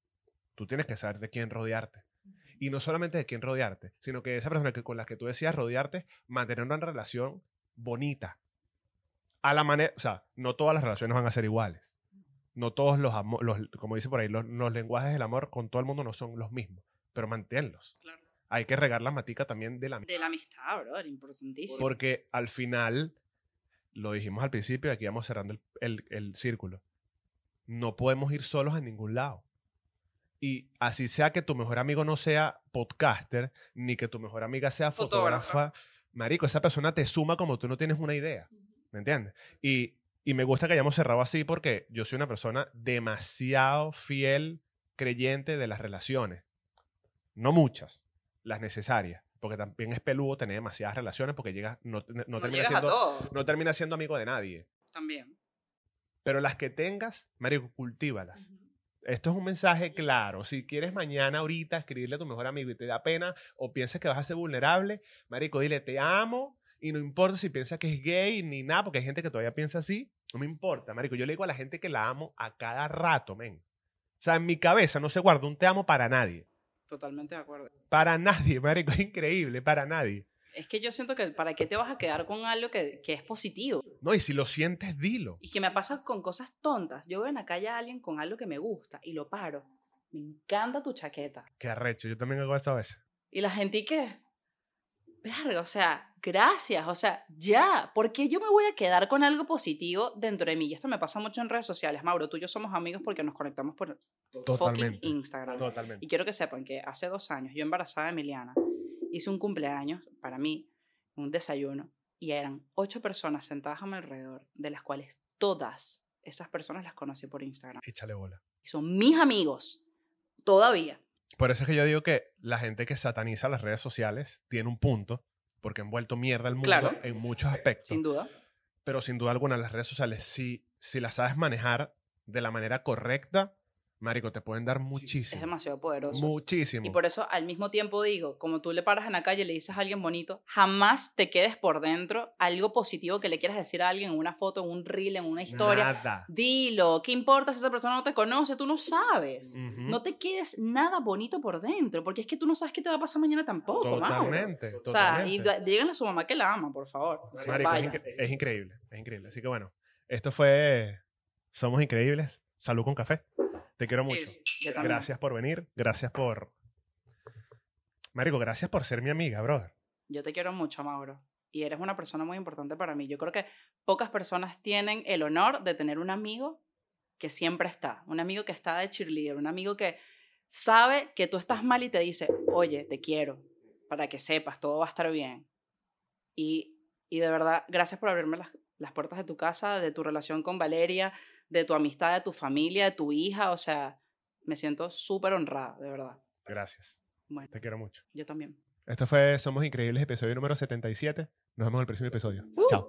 Speaker 1: tú tienes que saber de quién rodearte. Y no solamente de quién rodearte, sino que esa persona que, con la que tú decías rodearte, mantener una relación bonita. A la manera, o sea, no todas las relaciones van a ser iguales. No todos los, los como dice por ahí, los, los lenguajes del amor con todo el mundo no son los mismos, pero manténlos.
Speaker 2: Claro.
Speaker 1: Hay que regar la matica también de la
Speaker 2: De la amistad, brother, importantísimo.
Speaker 1: porque al final, lo dijimos al principio, aquí vamos cerrando el, el- el círculo. No podemos ir solos a ningún lado. Y así sea que tu mejor amigo no sea podcaster, ni que tu mejor amiga sea
Speaker 2: Fotógrafa.
Speaker 1: fotógrafa, marico, esa persona te suma como tú no tienes una idea. ¿Me entiendes? Y, y me gusta que hayamos cerrado así porque yo soy una persona demasiado fiel, creyente de las relaciones. No muchas, las necesarias. Porque también es peludo tener demasiadas relaciones porque llegas, no, no
Speaker 2: no
Speaker 1: termina siendo, no termina siendo amigo de nadie.
Speaker 2: También.
Speaker 1: Pero las que tengas, marico, cultívalas. Esto es un mensaje claro. Si quieres mañana, ahorita, escribirle a tu mejor amigo y te da pena o piensas que vas a ser vulnerable, marico, dile te amo y no importa si piensas que es gay ni nada, porque hay gente que todavía piensa así. No me importa, marico. Yo le digo a la gente que la amo a cada rato, men. O sea, en mi cabeza no se guarda un te amo para nadie.
Speaker 2: Totalmente de acuerdo.
Speaker 1: Para nadie, marico. [laughs] Es increíble, para nadie.
Speaker 2: Es que yo siento que para qué te vas a quedar con algo que, que es positivo.
Speaker 1: No, y si lo sientes, dilo.
Speaker 2: Y que me pasa con cosas tontas. Yo veo en la calle a alguien con algo que me gusta y lo paro. Me encanta tu chaqueta.
Speaker 1: Qué arrecho. Yo también hago eso a veces.
Speaker 2: Y la gente, ¿y qué? Verga, o sea, gracias, o sea, ya. ¿Por qué yo me voy a quedar con algo positivo dentro de mí? Y esto me pasa mucho en redes sociales. Mauro, tú y yo somos amigos porque nos conectamos por fucking. Instagram.
Speaker 1: Totalmente.
Speaker 2: Y quiero que sepan que hace dos años, yo embarazada de Emiliana, hice un cumpleaños para mí, un desayuno, y eran ocho personas sentadas a mi alrededor, de las cuales todas esas personas las conocí por Instagram.
Speaker 1: Échale bola.
Speaker 2: Y son mis amigos, todavía.
Speaker 1: Por eso es que yo digo que la gente que sataniza las redes sociales tiene un punto, porque han vuelto mierda al mundo
Speaker 2: Claro.
Speaker 1: en muchos aspectos.
Speaker 2: Sin duda.
Speaker 1: Pero sin duda alguna, las redes sociales, si, si las sabes manejar de la manera correcta, Marico, te pueden dar
Speaker 2: Es
Speaker 1: muchísimo.
Speaker 2: demasiado poderoso.
Speaker 1: Muchísimo.
Speaker 2: Y por eso al mismo tiempo digo, como tú le paras en la calle y le dices a alguien bonito, jamás te quedes por dentro algo positivo que le quieras decir a alguien en una foto, en un reel, en una historia.
Speaker 1: Nada.
Speaker 2: Dilo, ¿qué importa si esa persona no te conoce? Tú no sabes.
Speaker 1: Ujú.
Speaker 2: No te quedes nada bonito por dentro, porque es que tú no sabes qué te va a pasar mañana tampoco, Mauro.
Speaker 1: Totalmente.
Speaker 2: O sea, y
Speaker 1: totalmente.
Speaker 2: da- díganle a su mamá que la ama, por favor.
Speaker 1: Marico, es, incre- es increíble, es increíble. Así que bueno, esto fue Somos Increíbles. Salud con café. Te quiero mucho.
Speaker 2: Sí, sí, yo también.
Speaker 1: Gracias por venir. Gracias por... Marico, gracias por ser mi amiga, brother.
Speaker 2: Yo te quiero mucho, Mauro. Y eres una persona muy importante para mí. Yo creo que pocas personas tienen el honor de tener un amigo que siempre está. Un amigo que está de cheerleader. Un amigo que sabe que tú estás mal y te dice, oye, te quiero. Para que sepas, todo va a estar bien. Y, y de verdad, gracias por abrirme las, las puertas de tu casa, de tu relación con Valeria, de tu amistad, de tu familia, de tu hija. O sea, me siento súper honrada, de verdad.
Speaker 1: Gracias.
Speaker 2: Bueno,
Speaker 1: Te quiero mucho.
Speaker 2: yo también.
Speaker 1: Esto fue Somos Increíbles, episodio número 77. Nos vemos en el próximo episodio.
Speaker 2: Uh.
Speaker 1: Chao.